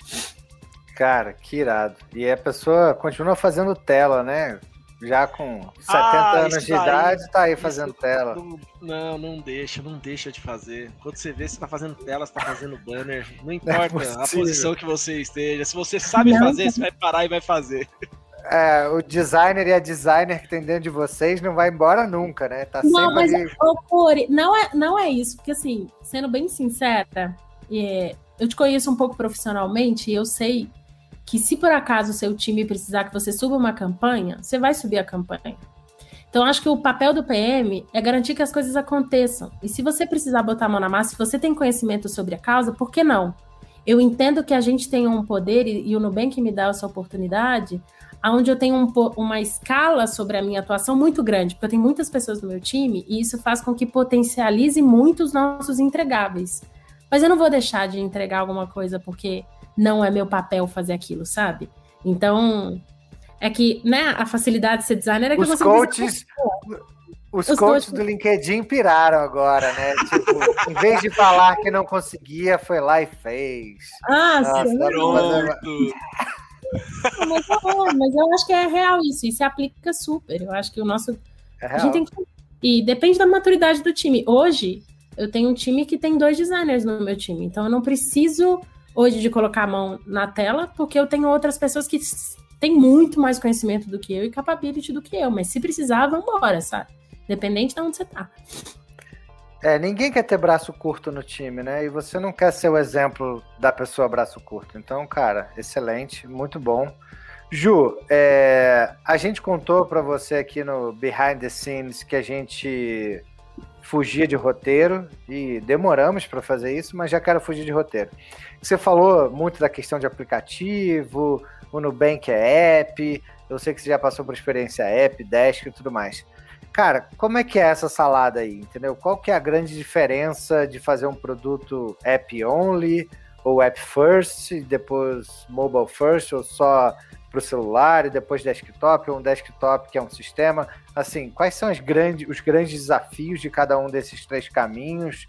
Cara, que irado. E a pessoa continua fazendo tela, né? Já com 70 ah, anos de idade, tá aí fazendo tela. Não, não deixa, não deixa de fazer. Quando você vê, você tá fazendo tela, você tá fazendo banner. Não importa não é a posição que você esteja. Se você sabe não, fazer, você vai parar e vai fazer é, o designer e a designer que tem dentro de vocês não vai embora nunca, né? Tá não, mas, ali... Ô, não é, não é isso, porque assim, sendo bem sincera, é, eu te conheço um pouco profissionalmente e eu sei que se por acaso o seu time precisar que você suba uma campanha, você vai subir a campanha. Então, acho que o papel do PM é garantir que as coisas aconteçam. E se você precisar botar a mão na massa, se você tem conhecimento sobre a causa, por que não? Eu entendo que a gente tem um poder, e, e o Nubank me dá essa oportunidade, onde eu tenho um, uma escala sobre a minha atuação muito grande, porque eu tenho muitas pessoas no meu time, e isso faz com que potencialize muito os nossos entregáveis. Mas eu não vou deixar de entregar alguma coisa porque não é meu papel fazer aquilo, sabe? Então, é que, né, a facilidade de ser designer é que os coaches, os, os coaches, coaches do LinkedIn piraram agora, né? Tipo, em vez de falar que não conseguia, foi lá e fez. Ah, Nossa, sim. Pronto. Mas, mas, eu acho que é real isso, e se aplica super. Eu acho que o nosso. É a gente tem que. E depende da maturidade do time. Hoje, eu tenho um time que tem dois designers no meu time, então eu não preciso hoje de colocar a mão na tela, porque eu tenho outras pessoas que têm muito mais conhecimento do que eu e capability do que eu, mas se precisar, vambora, sabe? Dependente de onde você tá. É, ninguém quer ter braço curto no time, né? E você não quer ser o exemplo da pessoa braço curto. Então, cara, excelente, muito bom. Ju, é, a gente contou para você aqui no Behind the Scenes que a gente fugia de roteiro e demoramos para fazer isso, mas já quero fugir de roteiro. Você falou muito da questão de aplicativo, o Nubank é app, eu sei que você já passou por experiência app, desk e tudo mais. Cara, como é que é essa salada aí, entendeu? Qual que é a grande diferença de fazer um produto app only ou app first, depois mobile first ou só para o celular e depois desktop ou um desktop que é um sistema? Assim, quais são grandes, os grandes desafios de cada um desses três caminhos?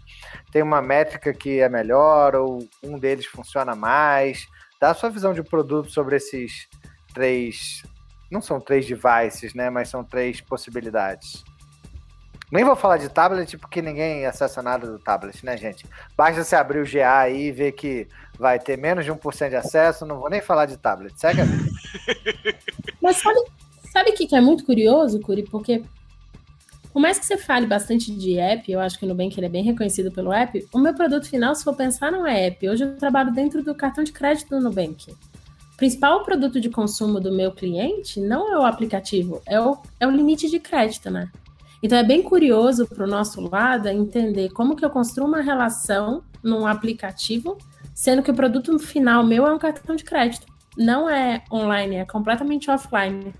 Tem uma métrica que é melhor ou um deles funciona mais? Dá a sua visão de produto sobre esses três. Não são três devices, né? Mas são três possibilidades. Nem vou falar de tablet porque ninguém acessa nada do tablet, né, gente? Basta você abrir o GA aí e ver que vai ter menos de 1% de acesso. Não vou nem falar de tablet. Segue a vida. Mas sabe, sabe o que é muito curioso, Curi? Porque por mais que você fale bastante de app, eu acho que o Nubank ele é bem reconhecido pelo app, o meu produto final, se for pensar, não é app. Hoje eu trabalho dentro do cartão de crédito do Nubank. Principal produto de consumo do meu cliente não é o aplicativo, é o, é o limite de crédito, né? Então é bem curioso para o nosso lado entender como que eu construo uma relação num aplicativo, sendo que o produto final meu é um cartão de crédito não é online, é completamente offline.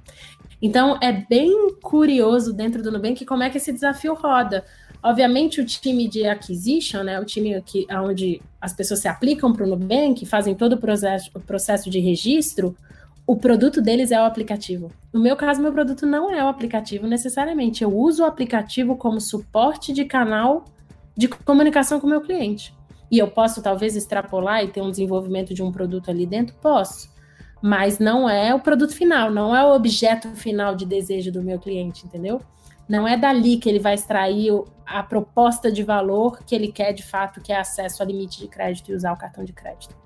Então é bem curioso dentro do Nubank como é que esse desafio roda. Obviamente o time de acquisition, né, o time que onde as pessoas se aplicam para o Nubank, fazem todo o processo, o processo de registro, o produto deles é o aplicativo. No meu caso, meu produto não é o aplicativo necessariamente. Eu uso o aplicativo como suporte de canal de comunicação com o meu cliente. E eu posso talvez extrapolar e ter um desenvolvimento de um produto ali dentro? Posso mas não é o produto final, não é o objeto final de desejo do meu cliente, entendeu? Não é dali que ele vai extrair a proposta de valor que ele quer de fato, que é acesso a limite de crédito e usar o cartão de crédito.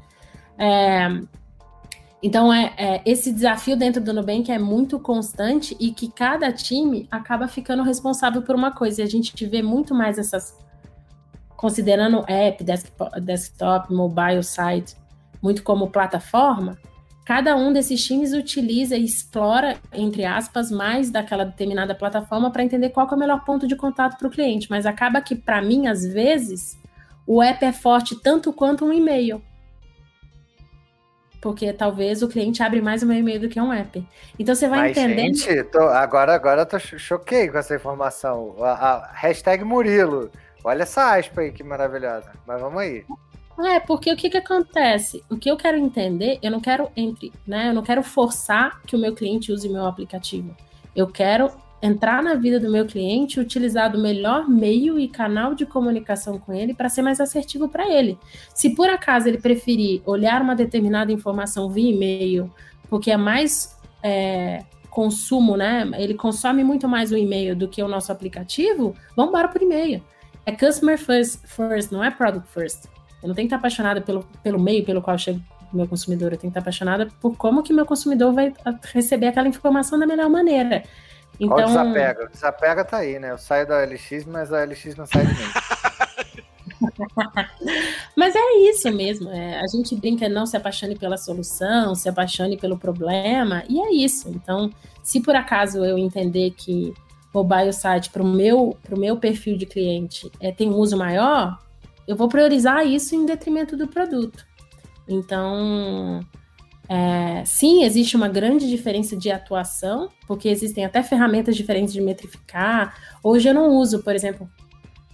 É, então, é, é, esse desafio dentro do Nubank é muito constante e que cada time acaba ficando responsável por uma coisa. E a gente vê muito mais essas, considerando app, desktop, desktop mobile site, muito como plataforma, cada um desses times utiliza e explora, entre aspas, mais daquela determinada plataforma para entender qual é o melhor ponto de contato para o cliente. Mas acaba que, para mim, às vezes, o app é forte tanto quanto um e-mail. Porque talvez o cliente abre mais o meu e-mail do que um app. Então você vai Mas, entendendo. Gente, tô, agora, agora eu tô choquei com essa informação. A, a hashtag Murilo. Olha essa aspa aí que maravilhosa. Mas vamos aí. É, porque o que que acontece? O que eu quero entender, eu não quero entre, né? Eu não quero forçar que o meu cliente use meu aplicativo. Eu quero entrar na vida do meu cliente, utilizar do melhor meio e canal de comunicação com ele para ser mais assertivo para ele. Se por acaso ele preferir olhar uma determinada informação via e-mail, porque é mais é, consumo, né? Ele consome muito mais o e-mail do que o nosso aplicativo, vamos embora por e-mail. É customer first, first, não é product first. Eu não tenho que estar apaixonada pelo, pelo meio pelo qual chega o meu consumidor, eu tenho que estar apaixonada por como que meu consumidor vai receber aquela informação da melhor maneira. Então... Qual desapega? O desapega tá aí, né? Eu saio da LX, mas a LX não sai de mim. mas é isso mesmo. É, a gente brinca, não se apaixone pela solução, se apaixone pelo problema, e é isso. Então, se por acaso eu entender que mobile site para o meu, meu perfil de cliente é, tem um uso maior, eu vou priorizar isso em detrimento do produto. Então, é, sim, existe uma grande diferença de atuação, porque existem até ferramentas diferentes de metrificar. Hoje eu não uso, por exemplo,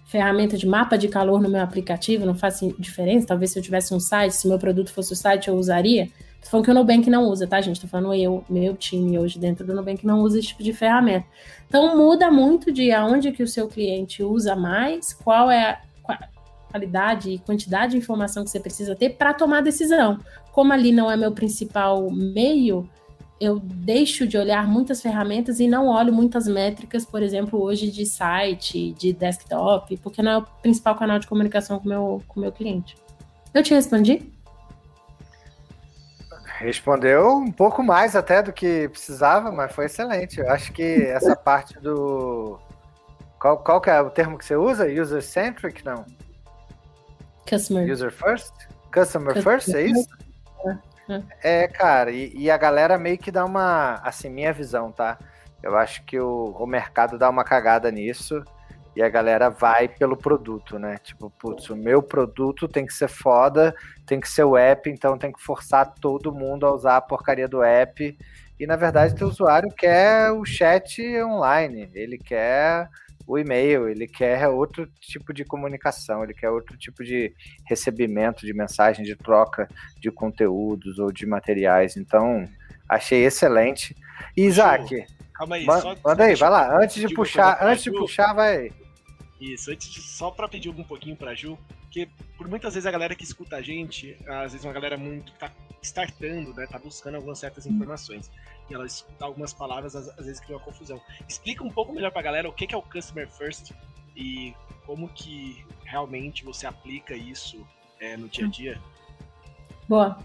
ferramenta de mapa de calor no meu aplicativo, não faz diferença. Talvez se eu tivesse um site, se meu produto fosse o site, eu usaria. Tô falando que o Nubank não usa, tá, gente? Tô falando eu, meu time hoje dentro do Nubank não usa esse tipo de ferramenta. Então muda muito de aonde que o seu cliente usa mais, qual é qualidade e quantidade de informação que você precisa ter para tomar decisão. Como ali não é meu principal meio, eu deixo de olhar muitas ferramentas e não olho muitas métricas, por exemplo, hoje de site, de desktop, porque não é o principal canal de comunicação com meu, o meu cliente. Eu te respondi? Respondeu um pouco mais até do que precisava, mas foi excelente. Eu acho que essa parte do. Qual, qual que é o termo que você usa? User-centric? Não. Customer. User first? Customer, Customer first, é isso? É, cara, e, e, a galera meio que dá uma. Assim, minha visão, tá? Eu acho que o, o mercado dá uma cagada nisso e a galera vai pelo produto, né? Tipo, putz, o meu produto tem que ser foda, tem que ser o app, então tem que forçar todo mundo a usar a porcaria do app. E na verdade, o usuário quer o chat online, ele quer o e-mail, ele quer outro tipo de comunicação, ele quer outro tipo de recebimento de mensagem, de troca de conteúdos ou de materiais. Então, achei excelente. E, Isaac, Calma aí, manda, manda aí, vai lá. Antes de puxar, antes de puxar, vai. Isso, antes de, só para pedir um pouquinho para Ju, porque por muitas vezes a galera que escuta a gente, às vezes uma galera muito que tá startando, né, tá buscando algumas certas informações e ela escuta algumas palavras, às, às vezes cria uma confusão. Explica um pouco melhor pra galera o que é o Customer First e como que realmente você aplica isso é, no dia a dia. Boa.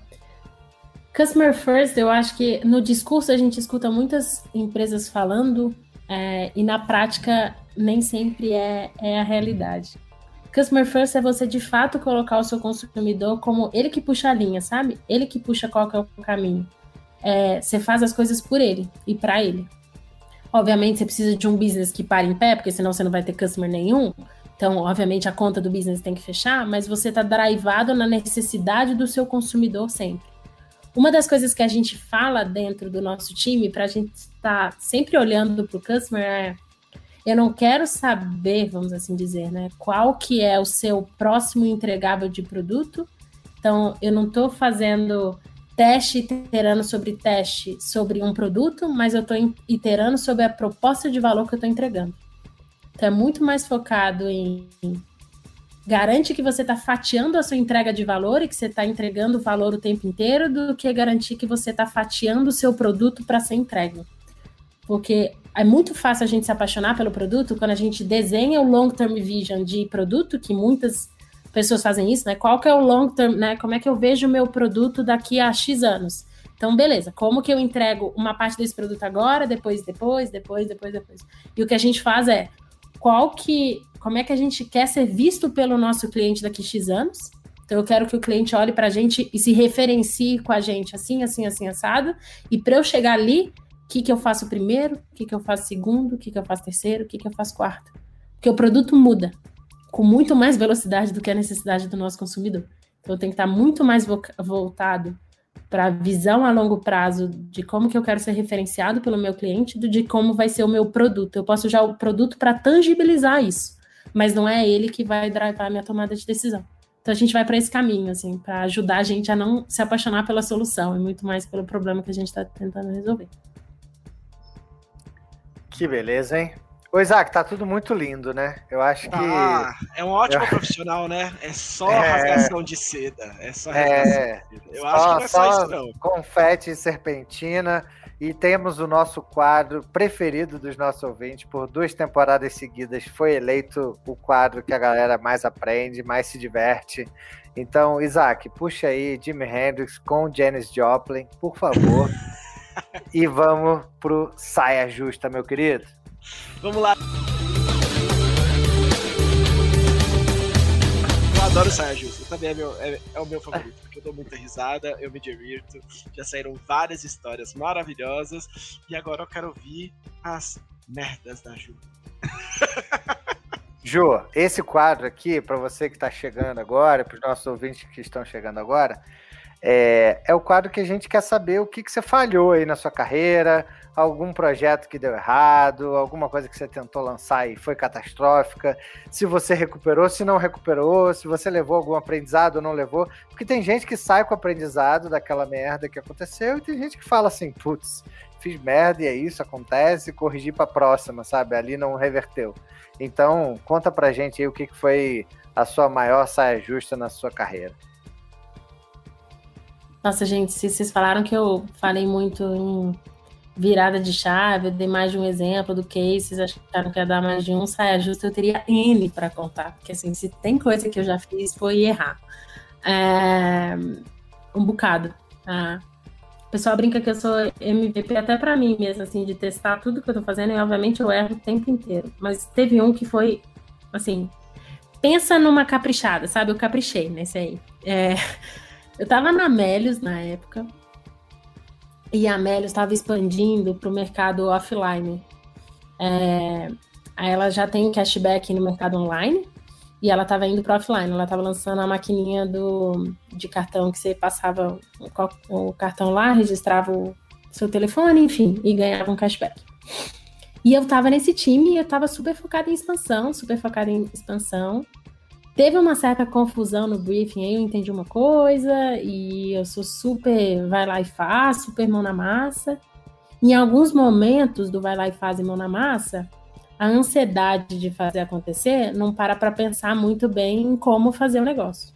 Customer First, eu acho que no discurso a gente escuta muitas empresas falando é, e na prática nem sempre é, é a realidade. Customer First é você de fato colocar o seu consumidor como ele que puxa a linha, sabe? Ele que puxa qual que é o caminho é, você faz as coisas por ele e para ele. Obviamente, você precisa de um business que pare em pé, porque senão você não vai ter customer nenhum. Então, obviamente, a conta do business tem que fechar, mas você está drivado na necessidade do seu consumidor sempre. Uma das coisas que a gente fala dentro do nosso time, para a gente estar tá sempre olhando para o customer, é eu não quero saber, vamos assim dizer, né, qual que é o seu próximo entregável de produto. Então, eu não estou fazendo teste iterando sobre teste sobre um produto, mas eu estou iterando sobre a proposta de valor que eu estou entregando. Então é muito mais focado em garante que você está fatiando a sua entrega de valor e que você está entregando valor o tempo inteiro do que garantir que você está fatiando o seu produto para ser entregue. Porque é muito fácil a gente se apaixonar pelo produto quando a gente desenha o long term vision de produto, que muitas pessoas fazem isso, né? Qual que é o long term, né? Como é que eu vejo o meu produto daqui a X anos? Então, beleza, como que eu entrego uma parte desse produto agora, depois, depois, depois, depois, depois. E o que a gente faz é qual que, como é que a gente quer ser visto pelo nosso cliente daqui a X anos? Então, eu quero que o cliente olhe para a gente e se referencie com a gente assim, assim, assim, assado. E para eu chegar ali, o que, que eu faço primeiro, o que, que eu faço segundo, o que, que eu faço terceiro, o que, que eu faço quarto. Porque o produto muda com muito mais velocidade do que a necessidade do nosso consumidor. Então tem que estar muito mais voltado para a visão a longo prazo de como que eu quero ser referenciado pelo meu cliente, do de como vai ser o meu produto. Eu posso usar o produto para tangibilizar isso, mas não é ele que vai drivar a minha tomada de decisão. Então a gente vai para esse caminho, assim, para ajudar a gente a não se apaixonar pela solução e muito mais pelo problema que a gente está tentando resolver. Que beleza, hein? Ô, Isaac, tá tudo muito lindo, né? Eu acho que. Ah, é um ótimo Eu... profissional, né? É só é... rasgação de seda. É só rasgação é... de seda. Eu só, acho que não é só, só isso, não. Confete e serpentina. E temos o nosso quadro preferido dos nossos ouvintes por duas temporadas seguidas. Foi eleito o quadro que a galera mais aprende, mais se diverte. Então, Isaac, puxa aí Jimi Hendrix com Janis Joplin, por favor. e vamos pro Saia Justa, meu querido. Vamos lá. Eu adoro saia justa. Também é, meu, é, é, o meu favorito, porque eu dou muita risada, eu me divirto. Já saíram várias histórias maravilhosas. E agora eu quero ouvir as Merdas da Ju. Ju, esse quadro aqui, para você que está chegando agora, para os nossos ouvintes que estão chegando agora, é, é, o quadro que a gente quer saber o que, que você falhou aí na sua carreira, algum projeto que deu errado, alguma coisa que você tentou lançar e foi catastrófica, se você recuperou, se não recuperou, se você levou algum aprendizado ou não levou. Porque tem gente que sai com aprendizado daquela merda que aconteceu e tem gente que fala assim, putz, fiz merda e é isso, acontece, corrigi para próxima, sabe? Ali não reverteu. Então, conta pra gente aí o que foi a sua maior saia justa na sua carreira. Nossa, gente, se vocês falaram que eu falei muito em virada de chave, eu dei mais de um exemplo do case, vocês acharam que ia dar mais de um saia justa, eu teria N para contar. Porque, assim, se tem coisa que eu já fiz, foi errar. É... Um bocado. Tá? O pessoal brinca que eu sou MVP até para mim mesmo, assim, de testar tudo que eu tô fazendo, e obviamente eu erro o tempo inteiro. Mas teve um que foi, assim, pensa numa caprichada, sabe? Eu caprichei nesse aí. É, eu tava na Melios na época, e a Melios estava expandindo para o mercado offline. É, aí ela já tem cashback no mercado online, e ela estava indo para offline, ela estava lançando a maquininha do, de cartão que você passava o, o cartão lá, registrava o seu telefone, enfim, e ganhava um cashback. E eu estava nesse time e eu estava super focada em expansão, super focada em expansão. Teve uma certa confusão no briefing, eu entendi uma coisa, e eu sou super vai lá e faz, super mão na massa. Em alguns momentos do vai lá e faz e mão na massa, a ansiedade de fazer acontecer não para para pensar muito bem em como fazer o negócio.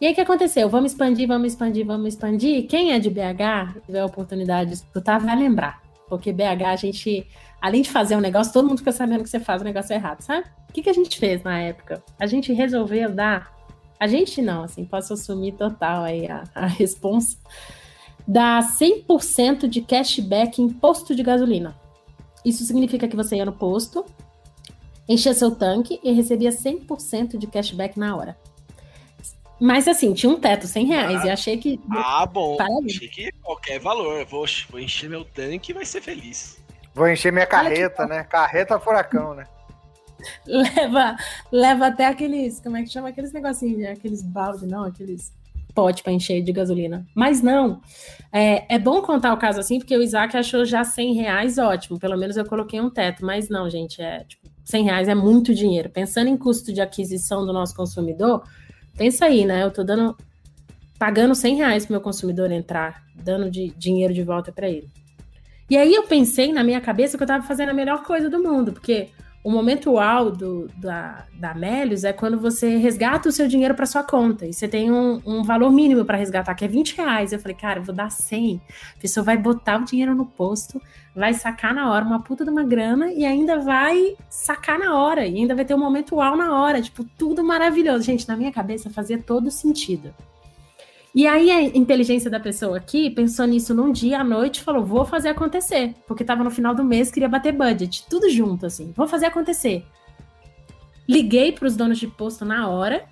E aí o que aconteceu? Vamos expandir, vamos expandir, vamos expandir. Quem é de BH, tiver a oportunidade de escutar, vai lembrar. Porque BH, a gente, além de fazer um negócio, todo mundo fica sabendo que você faz o negócio errado, sabe? O que, que a gente fez na época? A gente resolveu dar. A gente não, assim, posso assumir total aí a, a responsa. Dar 100% de cashback em posto de gasolina. Isso significa que você ia no posto, enchia seu tanque e recebia 100% de cashback na hora. Mas assim, tinha um teto, 100 reais, ah, e achei que. Ah, bom. Achei que qualquer valor. Vou, vou encher meu tanque e vai ser feliz. Vou encher minha carreta, né? Carreta furacão, né? leva, leva até aqueles. Como é que chama? Aqueles negocinhos, aqueles balde, não, aqueles pote para encher de gasolina. Mas não. É, é bom contar o caso assim, porque o Isaac achou já 100 reais ótimo. Pelo menos eu coloquei um teto. Mas não, gente, é tipo, 100 reais é muito dinheiro. Pensando em custo de aquisição do nosso consumidor, pensa aí, né? Eu tô dando. pagando 100 reais pro meu consumidor entrar, dando de dinheiro de volta para ele. E aí eu pensei na minha cabeça que eu tava fazendo a melhor coisa do mundo, porque o momento uau do, da, da Melios é quando você resgata o seu dinheiro para sua conta e você tem um, um valor mínimo para resgatar, que é 20 reais. Eu falei, cara, eu vou dar 100. A pessoa vai botar o dinheiro no posto, vai sacar na hora uma puta de uma grana e ainda vai sacar na hora. E ainda vai ter um momento uau na hora. Tipo, tudo maravilhoso. Gente, na minha cabeça fazia todo sentido. E aí a inteligência da pessoa aqui pensou nisso num dia à noite falou: vou fazer acontecer. Porque tava no final do mês, queria bater budget. Tudo junto, assim. Vou fazer acontecer. Liguei para os donos de posto na hora.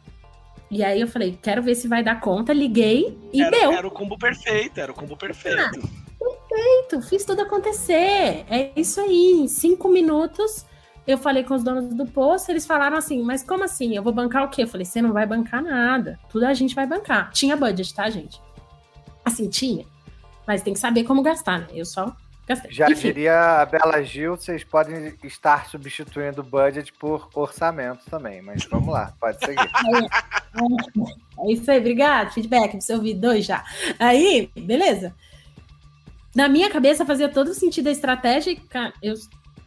E aí eu falei, quero ver se vai dar conta. Liguei e era, deu. Era o combo perfeito, era o combo perfeito. Ah, perfeito, fiz tudo acontecer. É isso aí. Em cinco minutos, eu falei com os donos do posto, eles falaram assim, mas como assim? Eu vou bancar o quê? Eu falei, você não vai bancar nada. Tudo a gente vai bancar. Tinha budget, tá, gente? Assim, tinha. Mas tem que saber como gastar, né? Eu só gastei. Já Enfim. diria a Bela Gil, vocês podem estar substituindo budget por orçamento também. Mas vamos lá, pode seguir. É, é isso aí, obrigado. Feedback, você ouviu dois já. Aí, beleza. Na minha cabeça fazia todo sentido a estratégia. Cara, eu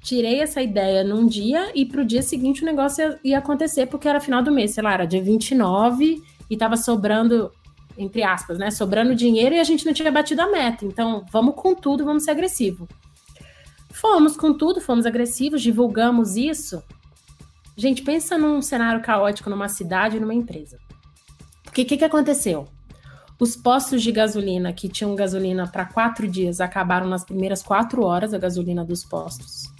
tirei essa ideia num dia e pro dia seguinte o negócio ia, ia, acontecer, porque era final do mês, sei lá, era dia 29 e tava sobrando, entre aspas, né? Sobrando dinheiro e a gente não tinha batido a meta. Então, vamos com tudo, vamos ser agressivo. Fomos com tudo, fomos agressivos, divulgamos isso. Gente, pensa num cenário caótico numa cidade, numa empresa. Porque o que, que aconteceu? Os postos de gasolina que tinham gasolina para quatro dias acabaram nas primeiras quatro horas a gasolina dos postos.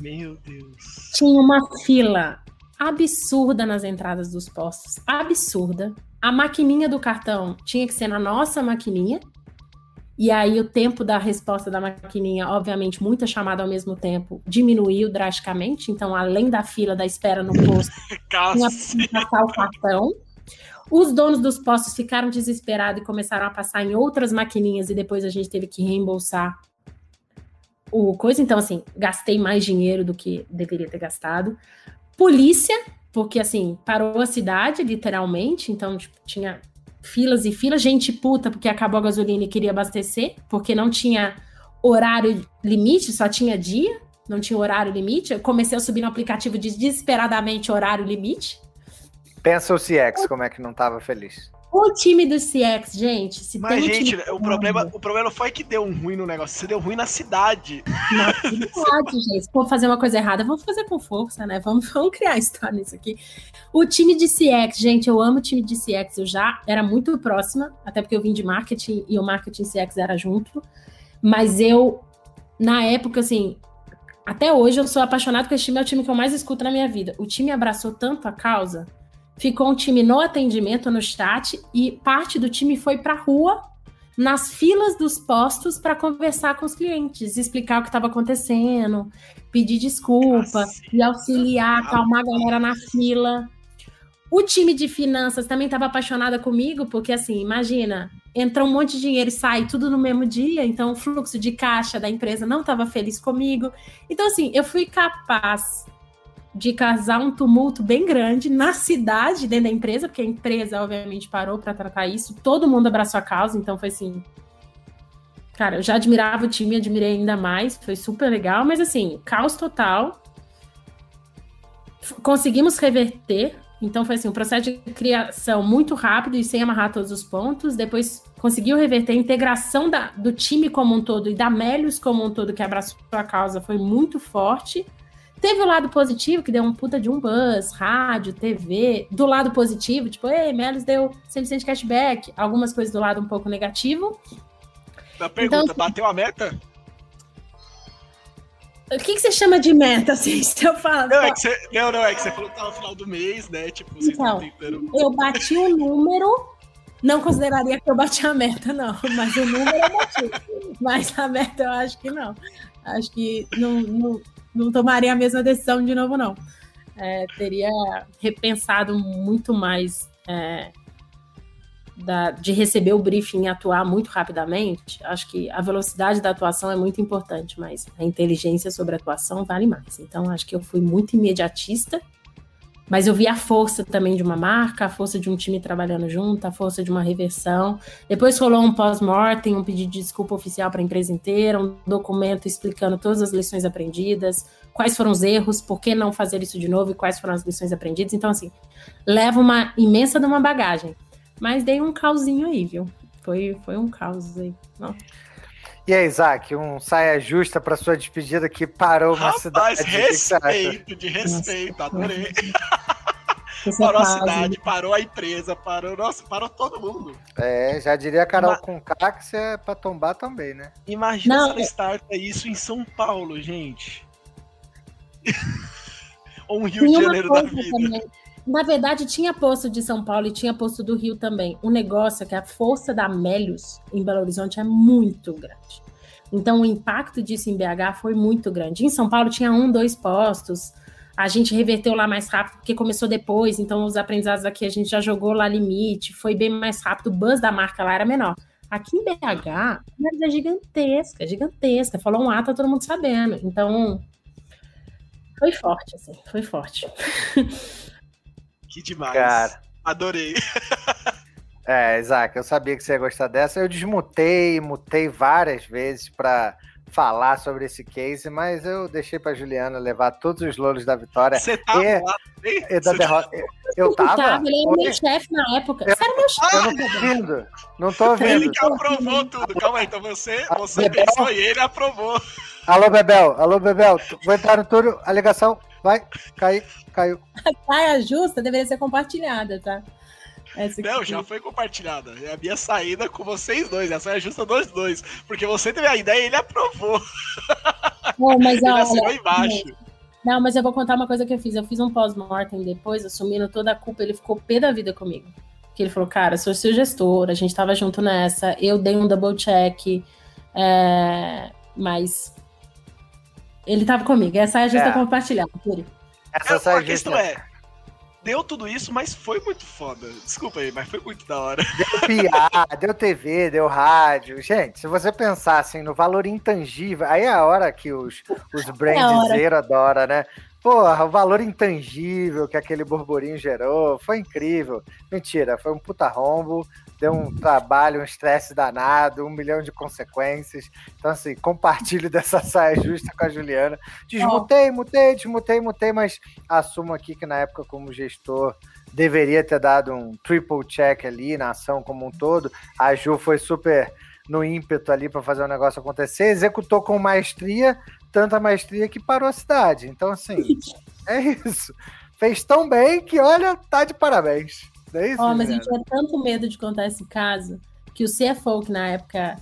Meu Deus. Tinha uma fila absurda nas entradas dos postos. Absurda. A maquininha do cartão tinha que ser na nossa maquininha. E aí o tempo da resposta da maquininha, obviamente, muita chamada ao mesmo tempo, diminuiu drasticamente. Então, além da fila da espera no posto, tinha que passar o cartão. Os donos dos postos ficaram desesperados e começaram a passar em outras maquininhas e depois a gente teve que reembolsar o coisa. Então, assim, gastei mais dinheiro do que deveria ter gastado. Polícia, porque assim, parou a cidade, literalmente. Então, tipo, tinha filas e filas, gente puta, porque acabou a gasolina e queria abastecer, porque não tinha horário limite, só tinha dia, não tinha horário limite. Eu comecei a subir no aplicativo de desesperadamente horário limite. Pensa o CX, como é que não estava feliz. O time do CX, gente. Se Mas, gente, o problema, o problema foi que deu ruim no negócio. Você deu ruim na cidade. Na cidade, gente. Se for fazer uma coisa errada, vamos fazer com força, né? Vamos, vamos criar história nisso aqui. O time de CX, gente, eu amo o time de CX. Eu já era muito próxima, até porque eu vim de marketing e o marketing CX era junto. Mas eu, na época, assim, até hoje eu sou apaixonado com esse time, é o time que eu mais escuto na minha vida. O time abraçou tanto a causa ficou um time no atendimento, no chat, e parte do time foi para a rua, nas filas dos postos, para conversar com os clientes, explicar o que estava acontecendo, pedir desculpa e auxiliar, acalmar a galera na fila. O time de finanças também estava apaixonada comigo, porque assim, imagina, entra um monte de dinheiro e sai tudo no mesmo dia, então o fluxo de caixa da empresa não estava feliz comigo. Então, assim, eu fui capaz de causar um tumulto bem grande na cidade, dentro da empresa, porque a empresa, obviamente, parou para tratar isso. Todo mundo abraçou a causa, então foi assim. Cara, eu já admirava o time, admirei ainda mais, foi super legal, mas assim, caos total. Conseguimos reverter, então foi assim, um processo de criação muito rápido e sem amarrar todos os pontos. Depois conseguiu reverter a integração da, do time como um todo e da Melius como um todo que abraçou a causa foi muito forte. Teve o lado positivo, que deu um puta de um buzz, rádio, TV. Do lado positivo, tipo, ei, Melis deu 100% cashback. Algumas coisas do lado um pouco negativo. A pergunta, então, bateu a meta? O que, que você chama de meta, assim, se eu falo? Não, é que você, não, não, é que você falou que tá no final do mês, né? Tipo, vocês então, tentando... eu bati o um número, não consideraria que eu bati a meta, não. Mas o número eu bati. Mas a meta eu acho que não. Acho que não, não, não tomaria a mesma decisão de novo, não. É, teria repensado muito mais é, da, de receber o briefing e atuar muito rapidamente. Acho que a velocidade da atuação é muito importante, mas a inteligência sobre a atuação vale mais. Então, acho que eu fui muito imediatista mas eu vi a força também de uma marca, a força de um time trabalhando junto, a força de uma reversão. Depois rolou um pós-mortem, um pedido de desculpa oficial para a empresa inteira, um documento explicando todas as lições aprendidas, quais foram os erros, por que não fazer isso de novo e quais foram as lições aprendidas. Então, assim, leva uma imensa de uma bagagem. Mas dei um causinho aí, viu? Foi, foi um caos aí. Não. E aí, Isaac, um saia justa para sua despedida que parou uma Rapaz, cidade. respeito, de respeito, adorei. parou a cidade, parou a empresa, parou, nossa, parou todo mundo. É, já diria a Carol com K que você é pra tombar também, né? Imagina Não, se ela é... starta isso em São Paulo, gente. Ou um Rio de Janeiro da vida. Também. Na verdade, tinha posto de São Paulo e tinha posto do Rio também. O negócio é que a força da Melius em Belo Horizonte é muito grande. Então, o impacto disso em BH foi muito grande. Em São Paulo tinha um, dois postos. A gente reverteu lá mais rápido, porque começou depois. Então, os aprendizados aqui a gente já jogou lá limite. Foi bem mais rápido. O buzz da marca lá era menor. Aqui em BH, a é gigantesca, gigantesca. Falou um A, tá todo mundo sabendo. Então, foi forte, assim, foi forte. Que demais. Cara. Adorei. É, Isaac, eu sabia que você ia gostar dessa. Eu desmutei, mutei várias vezes para falar sobre esse case, mas eu deixei para Juliana levar todos os louros da vitória. Você tava e, lá? E da derrota. Eu tava. tava ele era meu chefe na época. Eu, você era meu chefe. Eu não tô ouvindo. Não tô ouvindo. Ele que aprovou tudo. Calma aí, então você, você pensou e ele aprovou. Alô, Bebel. Alô, Bebel. Vou entrar no turno. A ligação vai cair. Caiu. A saia justa deveria ser compartilhada, tá? Essa não, já foi compartilhada. É a minha saída com vocês dois. A saia justa dos dois. Porque você teve a ideia e ele aprovou. Não, mas ele olha, embaixo. Não, mas eu vou contar uma coisa que eu fiz. Eu fiz um pós-mortem depois, assumindo toda a culpa. Ele ficou pé da vida comigo. que ele falou, cara, sou seu gestor, a gente tava junto nessa, eu dei um double check, é, mas ele tava comigo. Essa é a gestão é. compartilhada. Essa é, a questão é, deu tudo isso, mas foi muito foda. Desculpa aí, mas foi muito da hora. Deu PA, deu TV, deu rádio. Gente, se você pensar assim no valor intangível, aí é a hora que os, os brandizeiros é adoram, né? Porra, o valor intangível que aquele burburinho gerou foi incrível. Mentira, foi um puta rombo, deu um trabalho, um estresse danado, um milhão de consequências. Então, assim, compartilho dessa saia justa com a Juliana. Desmutei, mutei, desmutei, mutei, mas assumo aqui que na época, como gestor, deveria ter dado um triple check ali na ação como um todo. A Ju foi super no ímpeto ali para fazer o negócio acontecer, executou com maestria, tanta maestria que parou a cidade. Então, assim, é isso. Fez tão bem que, olha, tá de parabéns. É isso, oh, mas eu tinha tanto medo de contar esse caso que o CFO, que na época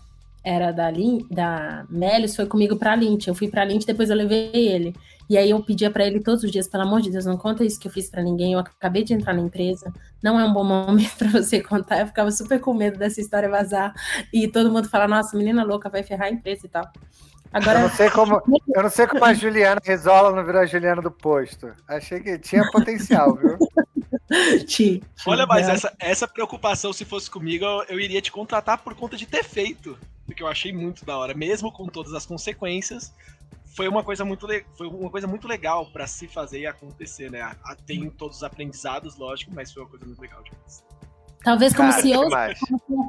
era da, Lin, da Melis, foi comigo pra Lint. Eu fui pra Lint, depois eu levei ele. E aí eu pedia para ele todos os dias, pelo amor de Deus, não conta isso que eu fiz para ninguém. Eu acabei de entrar na empresa, não é um bom momento para você contar. Eu ficava super com medo dessa história vazar e todo mundo falar, nossa, menina louca, vai ferrar a empresa e tal. Agora... Eu, não sei como, eu não sei como a Juliana Risola não virou a Juliana do posto. Achei que tinha potencial, viu? Olha, mas essa, essa preocupação, se fosse comigo, eu, eu iria te contratar por conta de ter feito. Porque eu achei muito da hora, mesmo com todas as consequências. Foi uma coisa muito, foi uma coisa muito legal para se fazer e acontecer, né? Tem todos os aprendizados, lógico, mas foi uma coisa muito legal de acontecer. Talvez como se eu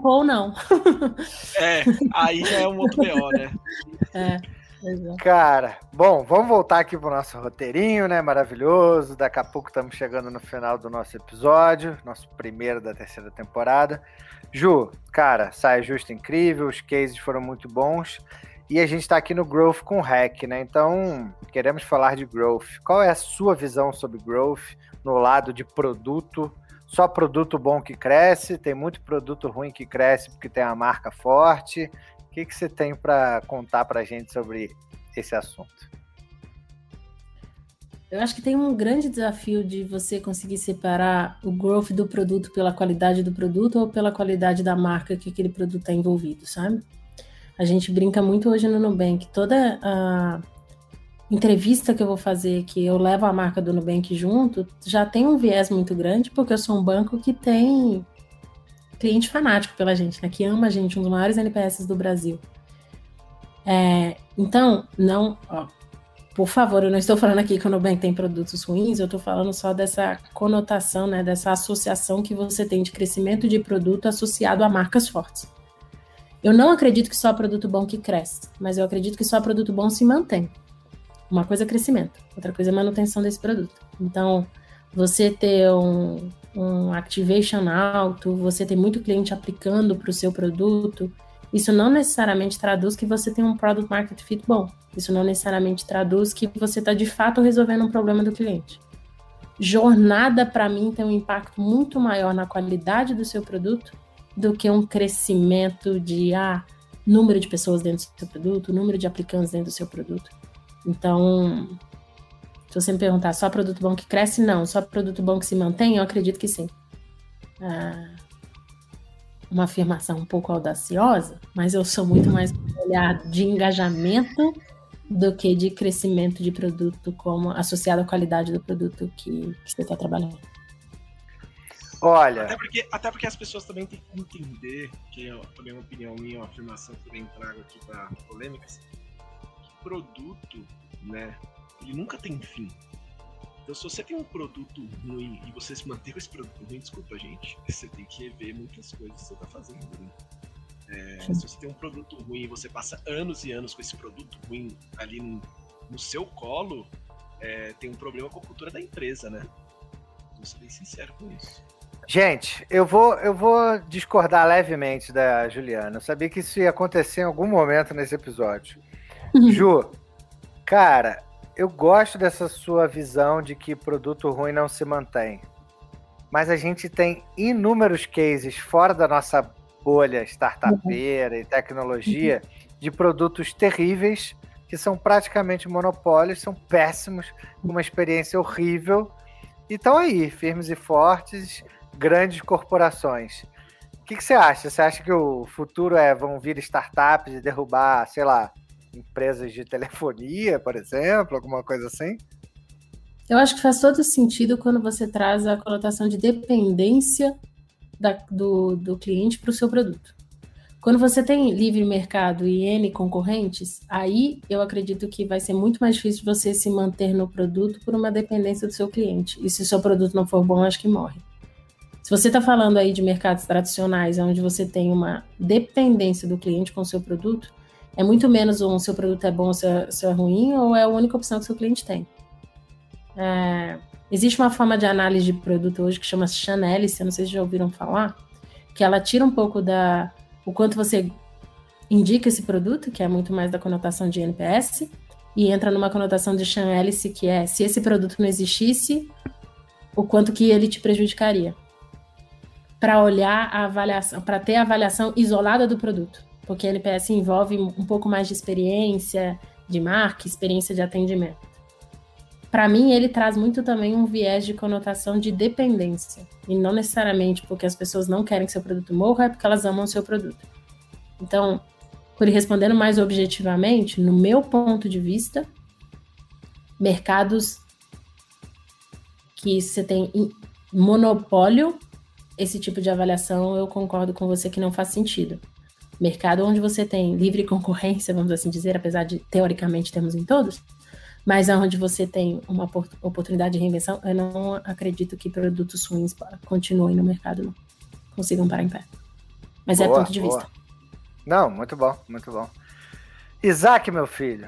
ou não. É, aí já é um outro BO, né? É. Cara, bom, vamos voltar aqui pro nosso roteirinho, né? Maravilhoso. Daqui a pouco estamos chegando no final do nosso episódio, nosso primeiro da terceira temporada. Ju, cara, sai justo incrível, os cases foram muito bons. E a gente está aqui no Growth com Hack, né? Então, queremos falar de Growth. Qual é a sua visão sobre Growth no lado de produto? Só produto bom que cresce? Tem muito produto ruim que cresce porque tem uma marca forte? Que, que você tem para contar para a gente sobre esse assunto? Eu acho que tem um grande desafio de você conseguir separar o growth do produto pela qualidade do produto ou pela qualidade da marca que aquele produto está envolvido, sabe? A gente brinca muito hoje no Nubank. Toda a entrevista que eu vou fazer, que eu levo a marca do Nubank junto, já tem um viés muito grande, porque eu sou um banco que tem cliente fanático pela gente, né? Que ama a gente, um dos maiores NPS do Brasil. É, então, não, ó, por favor, eu não estou falando aqui que o Nubank tem produtos ruins, eu estou falando só dessa conotação, né, dessa associação que você tem de crescimento de produto associado a marcas fortes. Eu não acredito que só produto bom que cresce, mas eu acredito que só produto bom se mantém. Uma coisa é crescimento, outra coisa é manutenção desse produto. Então, você ter um, um activation alto, você tem muito cliente aplicando para o seu produto, isso não necessariamente traduz que você tem um product market fit bom. Isso não necessariamente traduz que você está de fato resolvendo um problema do cliente. Jornada, para mim, tem um impacto muito maior na qualidade do seu produto do que um crescimento de ah, número de pessoas dentro do seu produto, número de aplicantes dentro do seu produto. Então, se você me perguntar só produto bom que cresce, não. Só produto bom que se mantém, eu acredito que sim. Ah, uma afirmação um pouco audaciosa, mas eu sou muito mais olhar de engajamento do que de crescimento de produto como associado à qualidade do produto que, que você está trabalhando. Olha. Até porque, até porque as pessoas também têm que entender, que é também uma opinião minha, uma afirmação que eu também trago aqui para polêmicas, que produto, né, ele nunca tem fim. Então, se você tem um produto ruim e você se manter com esse produto ruim, desculpa, gente, você tem que rever muitas coisas que você está fazendo. Né? É, se você tem um produto ruim e você passa anos e anos com esse produto ruim ali no, no seu colo, é, tem um problema com a cultura da empresa, né? Vou ser bem sincero com isso. Gente, eu vou, eu vou discordar levemente da Juliana. Eu sabia que isso ia acontecer em algum momento nesse episódio. Ju, cara, eu gosto dessa sua visão de que produto ruim não se mantém. Mas a gente tem inúmeros cases fora da nossa bolha startupeira uhum. e tecnologia de produtos terríveis que são praticamente monopólios, são péssimos, uma experiência horrível e estão aí, firmes e fortes, grandes corporações. O que, que você acha? Você acha que o futuro é vão vir startups e derrubar, sei lá, empresas de telefonia, por exemplo, alguma coisa assim? Eu acho que faz todo sentido quando você traz a conotação de dependência da, do, do cliente para o seu produto. Quando você tem livre mercado e N concorrentes, aí eu acredito que vai ser muito mais difícil você se manter no produto por uma dependência do seu cliente. E se o seu produto não for bom, acho que morre. Se você está falando aí de mercados tradicionais, onde você tem uma dependência do cliente com o seu produto, é muito menos um seu produto é bom ou seu, é ruim, ou é a única opção que seu cliente tem. É, existe uma forma de análise de produto hoje que chama Chanelis, não sei se já ouviram falar, que ela tira um pouco da o quanto você indica esse produto, que é muito mais da conotação de NPS, e entra numa conotação de Chanelis, que é se esse produto não existisse, o quanto que ele te prejudicaria. Para olhar a avaliação, para ter a avaliação isolada do produto, porque NPS envolve um pouco mais de experiência de marca, experiência de atendimento para mim, ele traz muito também um viés de conotação de dependência. E não necessariamente porque as pessoas não querem que seu produto morra, é porque elas amam o seu produto. Então, por respondendo mais objetivamente, no meu ponto de vista, mercados que você tem monopólio, esse tipo de avaliação eu concordo com você que não faz sentido. Mercado onde você tem livre concorrência, vamos assim dizer, apesar de teoricamente temos em todos, mas onde você tem uma oportunidade de reinvenção, eu não acredito que produtos ruins continuem no mercado, não consigam parar em pé. Mas é boa, é ponto de boa. vista. Não, muito bom, muito bom. Isaac, meu filho,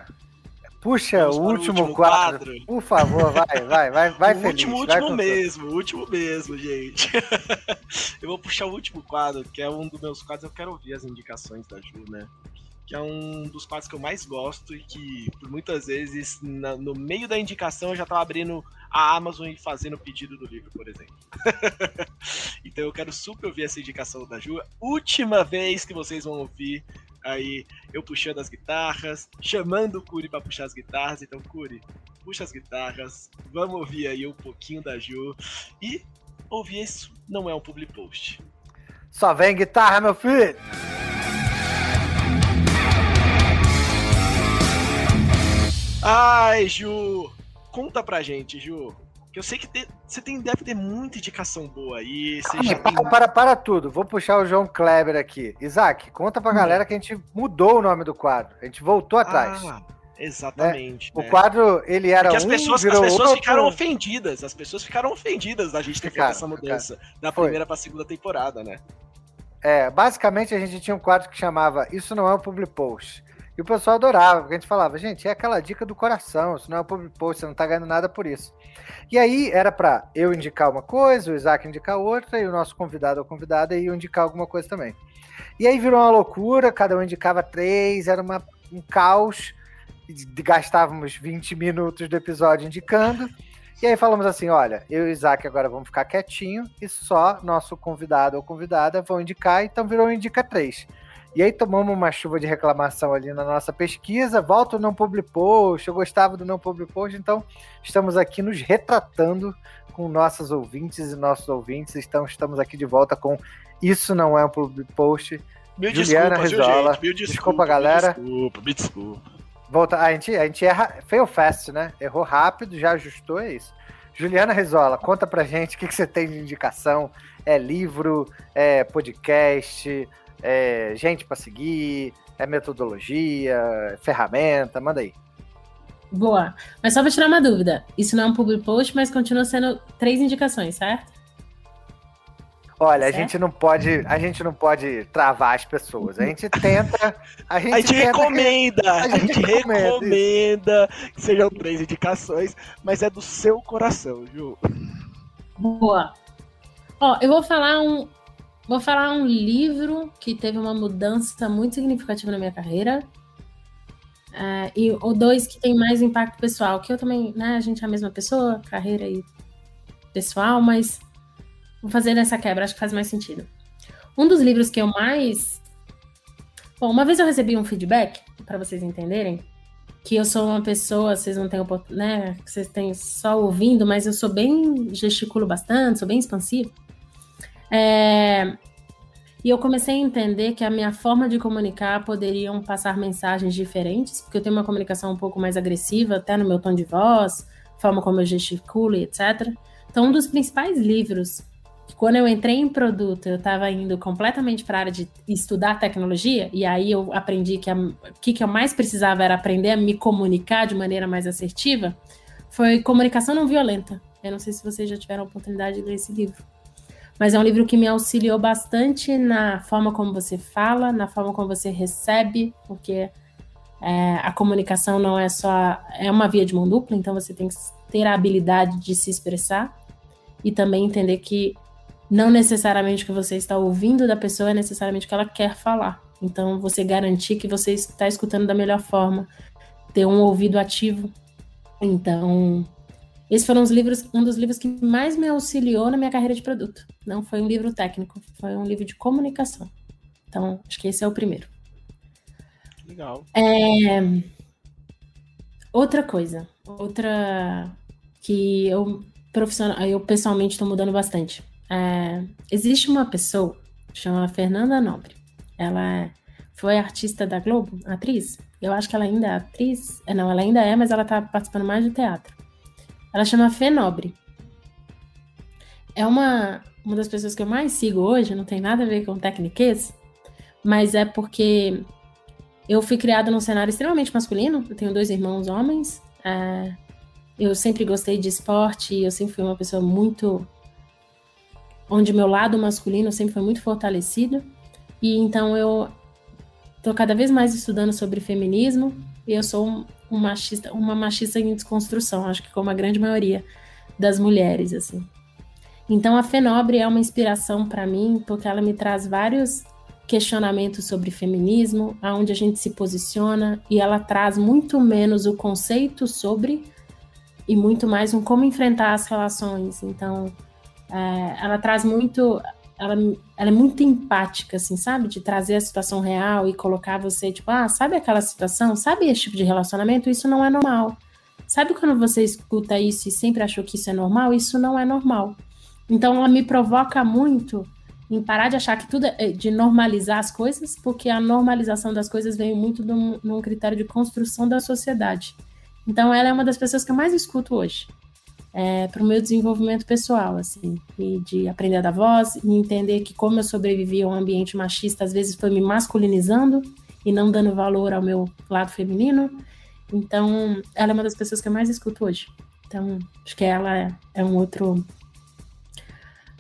puxa o último, último quadro. quadro. Por favor, vai, vai, vai, vai o feliz. Último, último mesmo, o último mesmo, gente. eu vou puxar o último quadro, que é um dos meus quadros, eu quero ouvir as indicações da Ju, né? que é um dos quadros que eu mais gosto e que, por muitas vezes, na, no meio da indicação, eu já estava abrindo a Amazon e fazendo o pedido do livro, por exemplo. então eu quero super ouvir essa indicação da Ju. Última vez que vocês vão ouvir aí eu puxando as guitarras, chamando o Curi para puxar as guitarras. Então, Curi, puxa as guitarras, vamos ouvir aí um pouquinho da Ju. E ouvir isso não é um public post. Só vem guitarra, meu filho! Ai, Ju, conta pra gente, Ju. Que eu sei que te, você tem, deve ter muita indicação boa aí. Para, tem... para, para tudo. Vou puxar o João Kleber aqui. Isaac, conta pra hum. galera que a gente mudou o nome do quadro. A gente voltou atrás. Ah, exatamente. Né? Né? O quadro, ele era Porque as pessoas, as pessoas outro... ficaram ofendidas. As pessoas ficaram ofendidas da gente ter feito essa mudança da primeira pra segunda temporada, né? É, basicamente a gente tinha um quadro que chamava Isso Não é um Public Post. E o pessoal adorava, porque a gente falava, gente, é aquela dica do coração, isso não é um public post, você não tá ganhando nada por isso. E aí era para eu indicar uma coisa, o Isaac indicar outra, e o nosso convidado ou convidada ia indicar alguma coisa também. E aí virou uma loucura, cada um indicava três, era uma, um caos, gastávamos 20 minutos do episódio indicando. E aí falamos assim: olha, eu e o Isaac agora vamos ficar quietinho e só nosso convidado ou convidada vão indicar, então virou Indica 3. E aí tomamos uma chuva de reclamação ali na nossa pesquisa, volta o não public post, eu gostava do não public post, então estamos aqui nos retratando com nossos ouvintes e nossos ouvintes, então estamos aqui de volta com Isso Não É um Public Post. Mil Juliana desculpa, Rizola. Gente, mil desculpa, desculpa, galera. Me desculpa, me desculpa. Volta, a, gente, a gente erra, fail fast, né? Errou rápido, já ajustou, é isso. Juliana Rizola, conta pra gente o que, que você tem de indicação. É livro, é podcast, é gente para seguir, é metodologia, é ferramenta, manda aí. Boa. Mas só para tirar uma dúvida, isso não é um public post, mas continua sendo três indicações, certo? Olha, certo? a gente não pode, a gente não pode travar as pessoas. A gente tenta, a gente, a gente recomenda, que, a gente, a gente recomenda, recomenda que sejam três indicações, mas é do seu coração, Ju. Boa. Ó, eu vou falar um, Vou falar um livro que teve uma mudança muito significativa na minha carreira. Uh, e o dois que tem mais impacto pessoal, que eu também, né, a gente é a mesma pessoa, carreira e pessoal, mas vou fazer essa quebra, acho que faz mais sentido. Um dos livros que eu mais. Bom, uma vez eu recebi um feedback, para vocês entenderem, que eu sou uma pessoa, vocês não têm né, vocês têm só ouvindo, mas eu sou bem gesticulo bastante, sou bem expansivo. É, e eu comecei a entender que a minha forma de comunicar poderiam passar mensagens diferentes, porque eu tenho uma comunicação um pouco mais agressiva, até no meu tom de voz, forma como eu gesticulo, etc. Então, um dos principais livros quando eu entrei em produto, eu estava indo completamente para a área de estudar tecnologia, e aí eu aprendi que o que, que eu mais precisava era aprender a me comunicar de maneira mais assertiva, foi Comunicação Não Violenta. Eu não sei se vocês já tiveram a oportunidade de ler esse livro. Mas é um livro que me auxiliou bastante na forma como você fala, na forma como você recebe, porque é, a comunicação não é só. É uma via de mão dupla, então você tem que ter a habilidade de se expressar e também entender que não necessariamente o que você está ouvindo da pessoa é necessariamente o que ela quer falar. Então, você garantir que você está escutando da melhor forma, ter um ouvido ativo. Então, esses foram os livros, um dos livros que mais me auxiliou na minha carreira de produto. Não foi um livro técnico, foi um livro de comunicação. Então, acho que esse é o primeiro. Legal. É... Outra coisa, outra que eu profissional, eu pessoalmente estou mudando bastante. É... Existe uma pessoa chama Fernanda Nobre. Ela é, foi artista da Globo, atriz. Eu acho que ela ainda é atriz. É, não, ela ainda é, mas ela está participando mais de teatro. Ela chama Fê Nobre. É uma, uma das pessoas que eu mais sigo hoje, não tem nada a ver com técnicas, mas é porque eu fui criada num cenário extremamente masculino. Eu tenho dois irmãos homens. É, eu sempre gostei de esporte, eu sempre fui uma pessoa muito. onde meu lado masculino sempre foi muito fortalecido. E então eu tô cada vez mais estudando sobre feminismo e eu sou um, machista, uma machista em desconstrução, acho que como a grande maioria das mulheres, assim. Então a Fenobre é uma inspiração para mim, porque ela me traz vários questionamentos sobre feminismo, aonde a gente se posiciona, e ela traz muito menos o conceito sobre e muito mais um como enfrentar as relações. Então, é, ela traz muito ela, ela é muito empática, assim, sabe? De trazer a situação real e colocar você, tipo, ah, sabe aquela situação? Sabe esse tipo de relacionamento? Isso não é normal. Sabe quando você escuta isso e sempre achou que isso é normal? Isso não é normal. Então ela me provoca muito em parar de achar que tudo é de normalizar as coisas, porque a normalização das coisas vem muito num, num critério de construção da sociedade. Então ela é uma das pessoas que eu mais escuto hoje é, para o meu desenvolvimento pessoal, assim, e de aprender a dar voz e entender que como eu sobrevivi a um ambiente machista, às vezes foi me masculinizando e não dando valor ao meu lado feminino. Então, ela é uma das pessoas que eu mais escuto hoje. Então, acho que ela é, é um outro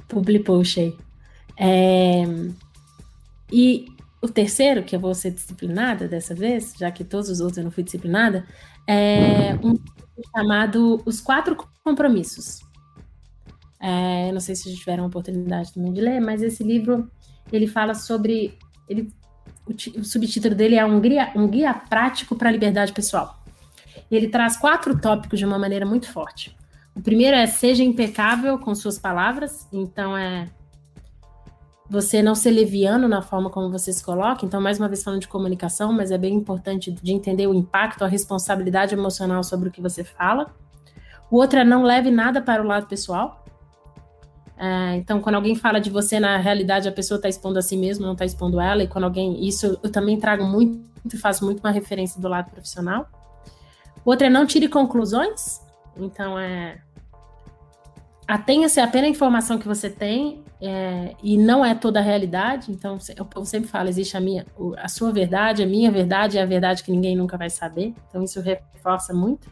public post aí. É, e o terceiro, que eu vou ser disciplinada dessa vez, já que todos os outros eu não fui disciplinada, é um chamado Os Quatro Compromissos. É, não sei se vocês tiveram a oportunidade também de ler, mas esse livro ele fala sobre. Ele, o, o subtítulo dele é um guia, um guia prático para a liberdade pessoal. Ele traz quatro tópicos de uma maneira muito forte. O primeiro é seja impecável com suas palavras, então é você não ser leviano na forma como você se coloca. Então, mais uma vez falando de comunicação, mas é bem importante de entender o impacto, a responsabilidade emocional sobre o que você fala. O outro é não leve nada para o lado pessoal. É, então, quando alguém fala de você, na realidade, a pessoa está expondo a si mesma, não está expondo ela. E quando alguém. Isso eu também trago muito, faço muito uma referência do lado profissional. O outro é não tire conclusões. Então, é atenha-se apenas a informação que você tem é, e não é toda a realidade. Então, eu sempre falo, existe a minha, a sua verdade, a minha verdade é a verdade que ninguém nunca vai saber. Então, isso reforça muito.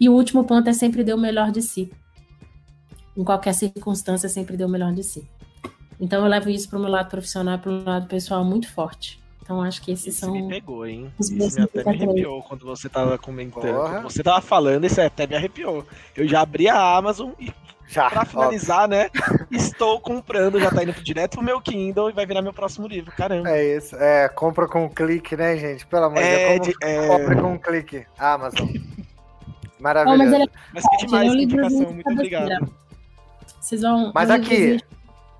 E o último ponto é sempre dar o melhor de si. Em qualquer circunstância, sempre dê o melhor de si. Então, eu levo isso para o meu lado profissional e para o meu lado pessoal muito forte. Então, acho que esses Esse são. me pegou, hein? Isso me até me arrepiou quando você tava comentando. Porra. Quando você tava falando, isso até me arrepiou. Eu já abri a Amazon e já. Pra finalizar, óbvio. né? Estou comprando, já tá indo direto pro meu Kindle e vai virar meu próximo livro. Caramba. É isso. É, compra com um clique, né, gente? Pelo amor de é, Deus. É... Compra com um clique. Amazon. Maravilhoso. Oh, mas, ele... mas que demais essa indicação. Muito obrigado. Vocês vão. Mas aqui.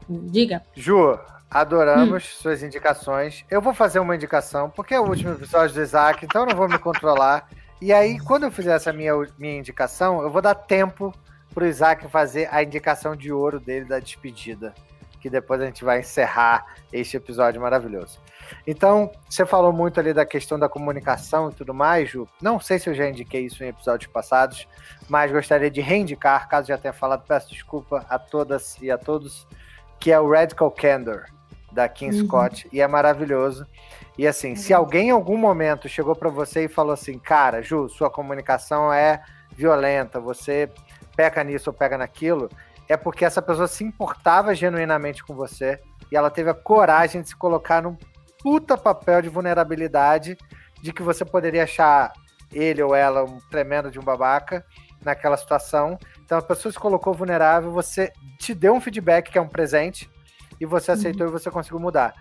Diga. Ju, adoramos hum. suas indicações. Eu vou fazer uma indicação, porque é o último episódio do Isaac, então eu não vou me controlar. E aí, quando eu fizer essa minha, minha indicação, eu vou dar tempo pro Isaac fazer a indicação de ouro dele da despedida. que depois a gente vai encerrar este episódio maravilhoso. Então, você falou muito ali da questão da comunicação e tudo mais, Ju. Não sei se eu já indiquei isso em episódios passados, mas gostaria de reindicar, caso já tenha falado, peço desculpa a todas e a todos, que é o Radical Candor, da King uhum. Scott, e é maravilhoso. E assim, uhum. se alguém em algum momento chegou para você e falou assim, cara, Ju, sua comunicação é violenta, você peca nisso ou pega naquilo, é porque essa pessoa se importava genuinamente com você e ela teve a coragem de se colocar num puta papel de vulnerabilidade de que você poderia achar ele ou ela um tremendo de um babaca naquela situação. Então a pessoa se colocou vulnerável, você te deu um feedback que é um presente e você aceitou uhum. e você conseguiu mudar.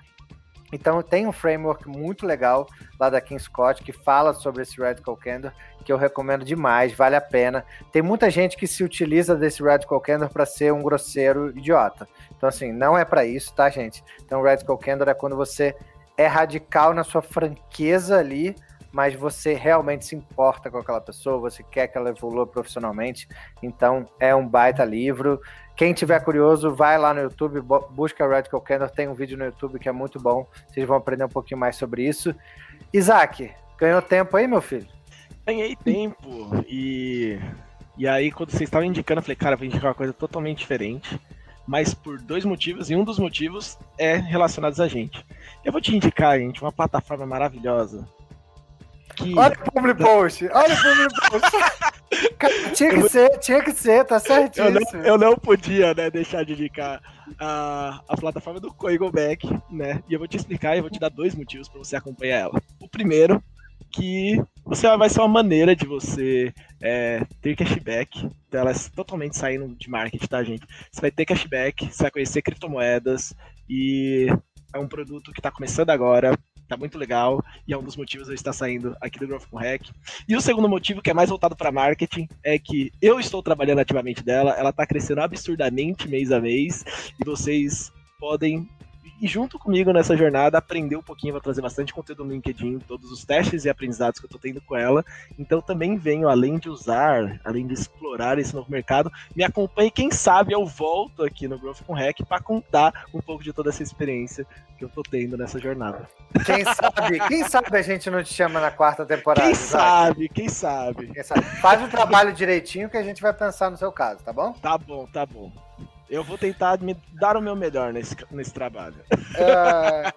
Então tem um framework muito legal lá da King Scott que fala sobre esse Radical Candor, que eu recomendo demais, vale a pena. Tem muita gente que se utiliza desse Radical Candor para ser um grosseiro idiota. Então assim, não é para isso, tá, gente? Então Radical Candor é quando você é radical na sua franqueza ali, mas você realmente se importa com aquela pessoa, você quer que ela evolua profissionalmente. Então é um baita livro. Quem tiver curioso, vai lá no YouTube, busca Radical Candor, tem um vídeo no YouTube que é muito bom. Vocês vão aprender um pouquinho mais sobre isso. Isaac, ganhou tempo aí, meu filho? Ganhei tempo. E, e aí, quando vocês estavam indicando, eu falei, cara, vou indicar uma coisa totalmente diferente. Mas por dois motivos, e um dos motivos é relacionados a gente. Eu vou te indicar, gente, uma plataforma maravilhosa que... Olha o public post, olha o public post. tinha que eu... ser, tinha que ser, tá certinho. Eu não, eu não podia, né, deixar de indicar a, a plataforma do Coigoback, né? E eu vou te explicar e vou te dar dois motivos para você acompanhar ela. O primeiro, que você vai ser uma maneira de você é, ter cashback. Então ela é totalmente saindo de marketing, tá, gente? Você vai ter cashback, você vai conhecer criptomoedas e é um produto que está começando agora tá muito legal e é um dos motivos eu estar saindo aqui do Growth com Hack. E o segundo motivo, que é mais voltado para marketing, é que eu estou trabalhando ativamente dela, ela está crescendo absurdamente mês a mês e vocês podem e junto comigo nessa jornada aprender um pouquinho, vou trazer bastante conteúdo no LinkedIn, todos os testes e aprendizados que eu estou tendo com ela. Então também venho, além de usar, além de explorar esse novo mercado, me acompanhe, quem sabe eu volto aqui no Growth com Hack para contar um pouco de toda essa experiência que eu estou tendo nessa jornada. Quem sabe, quem sabe a gente não te chama na quarta temporada. Quem sabe, quem sabe, quem sabe. Faz o trabalho direitinho que a gente vai pensar no seu caso, tá bom? Tá bom, tá bom. Eu vou tentar me dar o meu melhor nesse, nesse trabalho. Uh,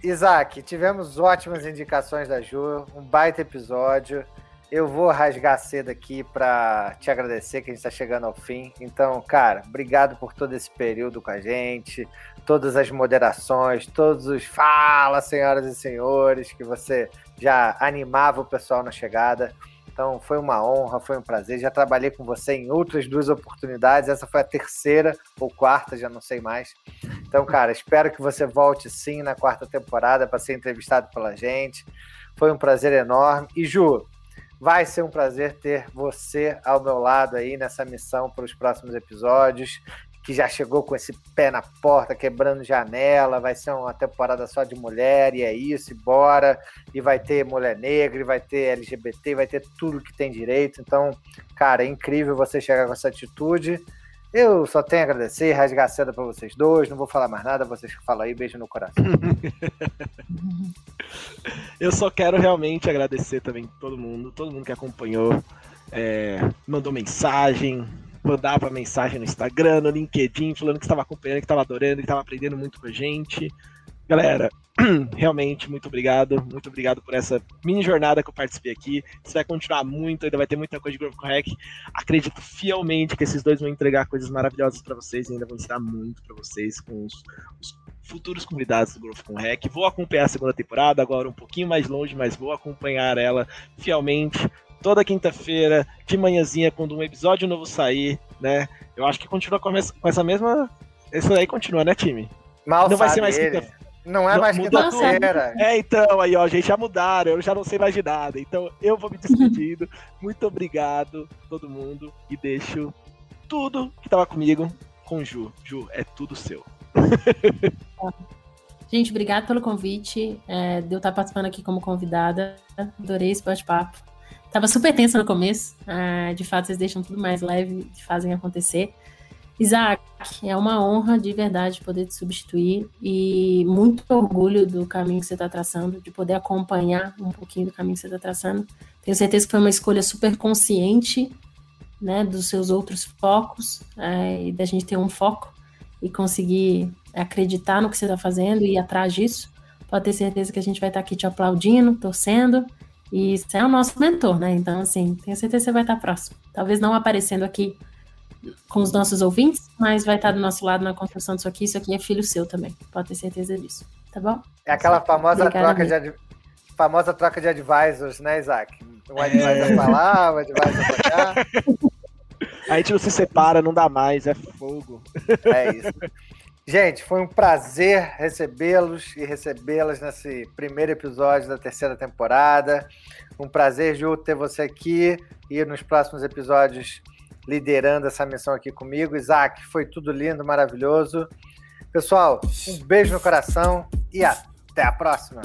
Isaac, tivemos ótimas indicações da Ju, um baita episódio. Eu vou rasgar cedo aqui para te agradecer que a gente está chegando ao fim. Então, cara, obrigado por todo esse período com a gente, todas as moderações, todos os fala, senhoras e senhores, que você já animava o pessoal na chegada. Então foi uma honra, foi um prazer. Já trabalhei com você em outras duas oportunidades. Essa foi a terceira ou quarta, já não sei mais. Então, cara, espero que você volte sim na quarta temporada para ser entrevistado pela gente. Foi um prazer enorme. E Ju, vai ser um prazer ter você ao meu lado aí nessa missão para os próximos episódios que já chegou com esse pé na porta, quebrando janela, vai ser uma temporada só de mulher, e é isso, e bora, e vai ter mulher negra, e vai ter LGBT, vai ter tudo que tem direito. Então, cara, é incrível você chegar com essa atitude. Eu só tenho a agradecer, rasgar a seda para vocês dois, não vou falar mais nada, vocês que falam aí, beijo no coração. Eu só quero realmente agradecer também todo mundo, todo mundo que acompanhou, é, mandou mensagem, mandava mensagem no Instagram, no LinkedIn, falando que estava acompanhando, que estava adorando, que estava aprendendo muito com a gente. Galera, realmente, muito obrigado. Muito obrigado por essa mini jornada que eu participei aqui. Isso vai continuar muito, ainda vai ter muita coisa de Growth Hack. Acredito fielmente que esses dois vão entregar coisas maravilhosas para vocês e ainda vão ensinar muito para vocês com os, os, futuros convidados do Growth com Hack. Vou acompanhar a segunda temporada, agora um pouquinho mais longe, mas vou acompanhar ela fielmente toda quinta-feira, de manhãzinha, quando um episódio novo sair, né? Eu acho que continua com, essa mesma. Isso aí continua, né, time? Mal não vai ser mais quinta-feira. Não é mais quinta-feira. É, então, aí, ó, gente, já mudaram, eu já não sei mais de nada. Então, eu vou me despedindo. Muito obrigado, todo mundo, e deixo tudo que tava comigo com Ju. Ju, é tudo seu. Gente, obrigado pelo convite. É, de eu estar participando aqui como convidada. Adorei esse bate-papo. Tava super tenso no começo. Ah, de fato, vocês deixam tudo mais leve e fazem acontecer. Isaac, é uma honra de verdade poder te substituir e muito orgulho do caminho que você está traçando, de poder acompanhar um pouquinho do caminho que você está traçando. Tenho certeza que foi uma escolha super consciente, né, dos seus outros focos é, e da gente ter um foco e conseguir acreditar no que você está fazendo e ir atrás disso. Pode ter certeza que a gente vai estar tá aqui te aplaudindo, torcendo e você é o nosso mentor, né? Então, assim, tenho certeza que você vai estar próximo. Talvez não aparecendo aqui com os nossos ouvintes, mas vai estar do nosso lado na construção disso aqui. Isso aqui é filho seu também, pode ter certeza disso, tá bom? É aquela famosa Obrigada, troca de famosa troca de advisors, né, Isaac? Um advisor é. pra lá, um advisor pra cá. A gente não se separa, não dá mais, é fogo. É isso. Gente, foi um prazer recebê-los e recebê-las nesse primeiro episódio da terceira temporada. Um prazer, Ju, ter você aqui e nos próximos episódios liderando essa missão aqui comigo. Isaac, foi tudo lindo, maravilhoso. Pessoal, um beijo no coração e até a próxima.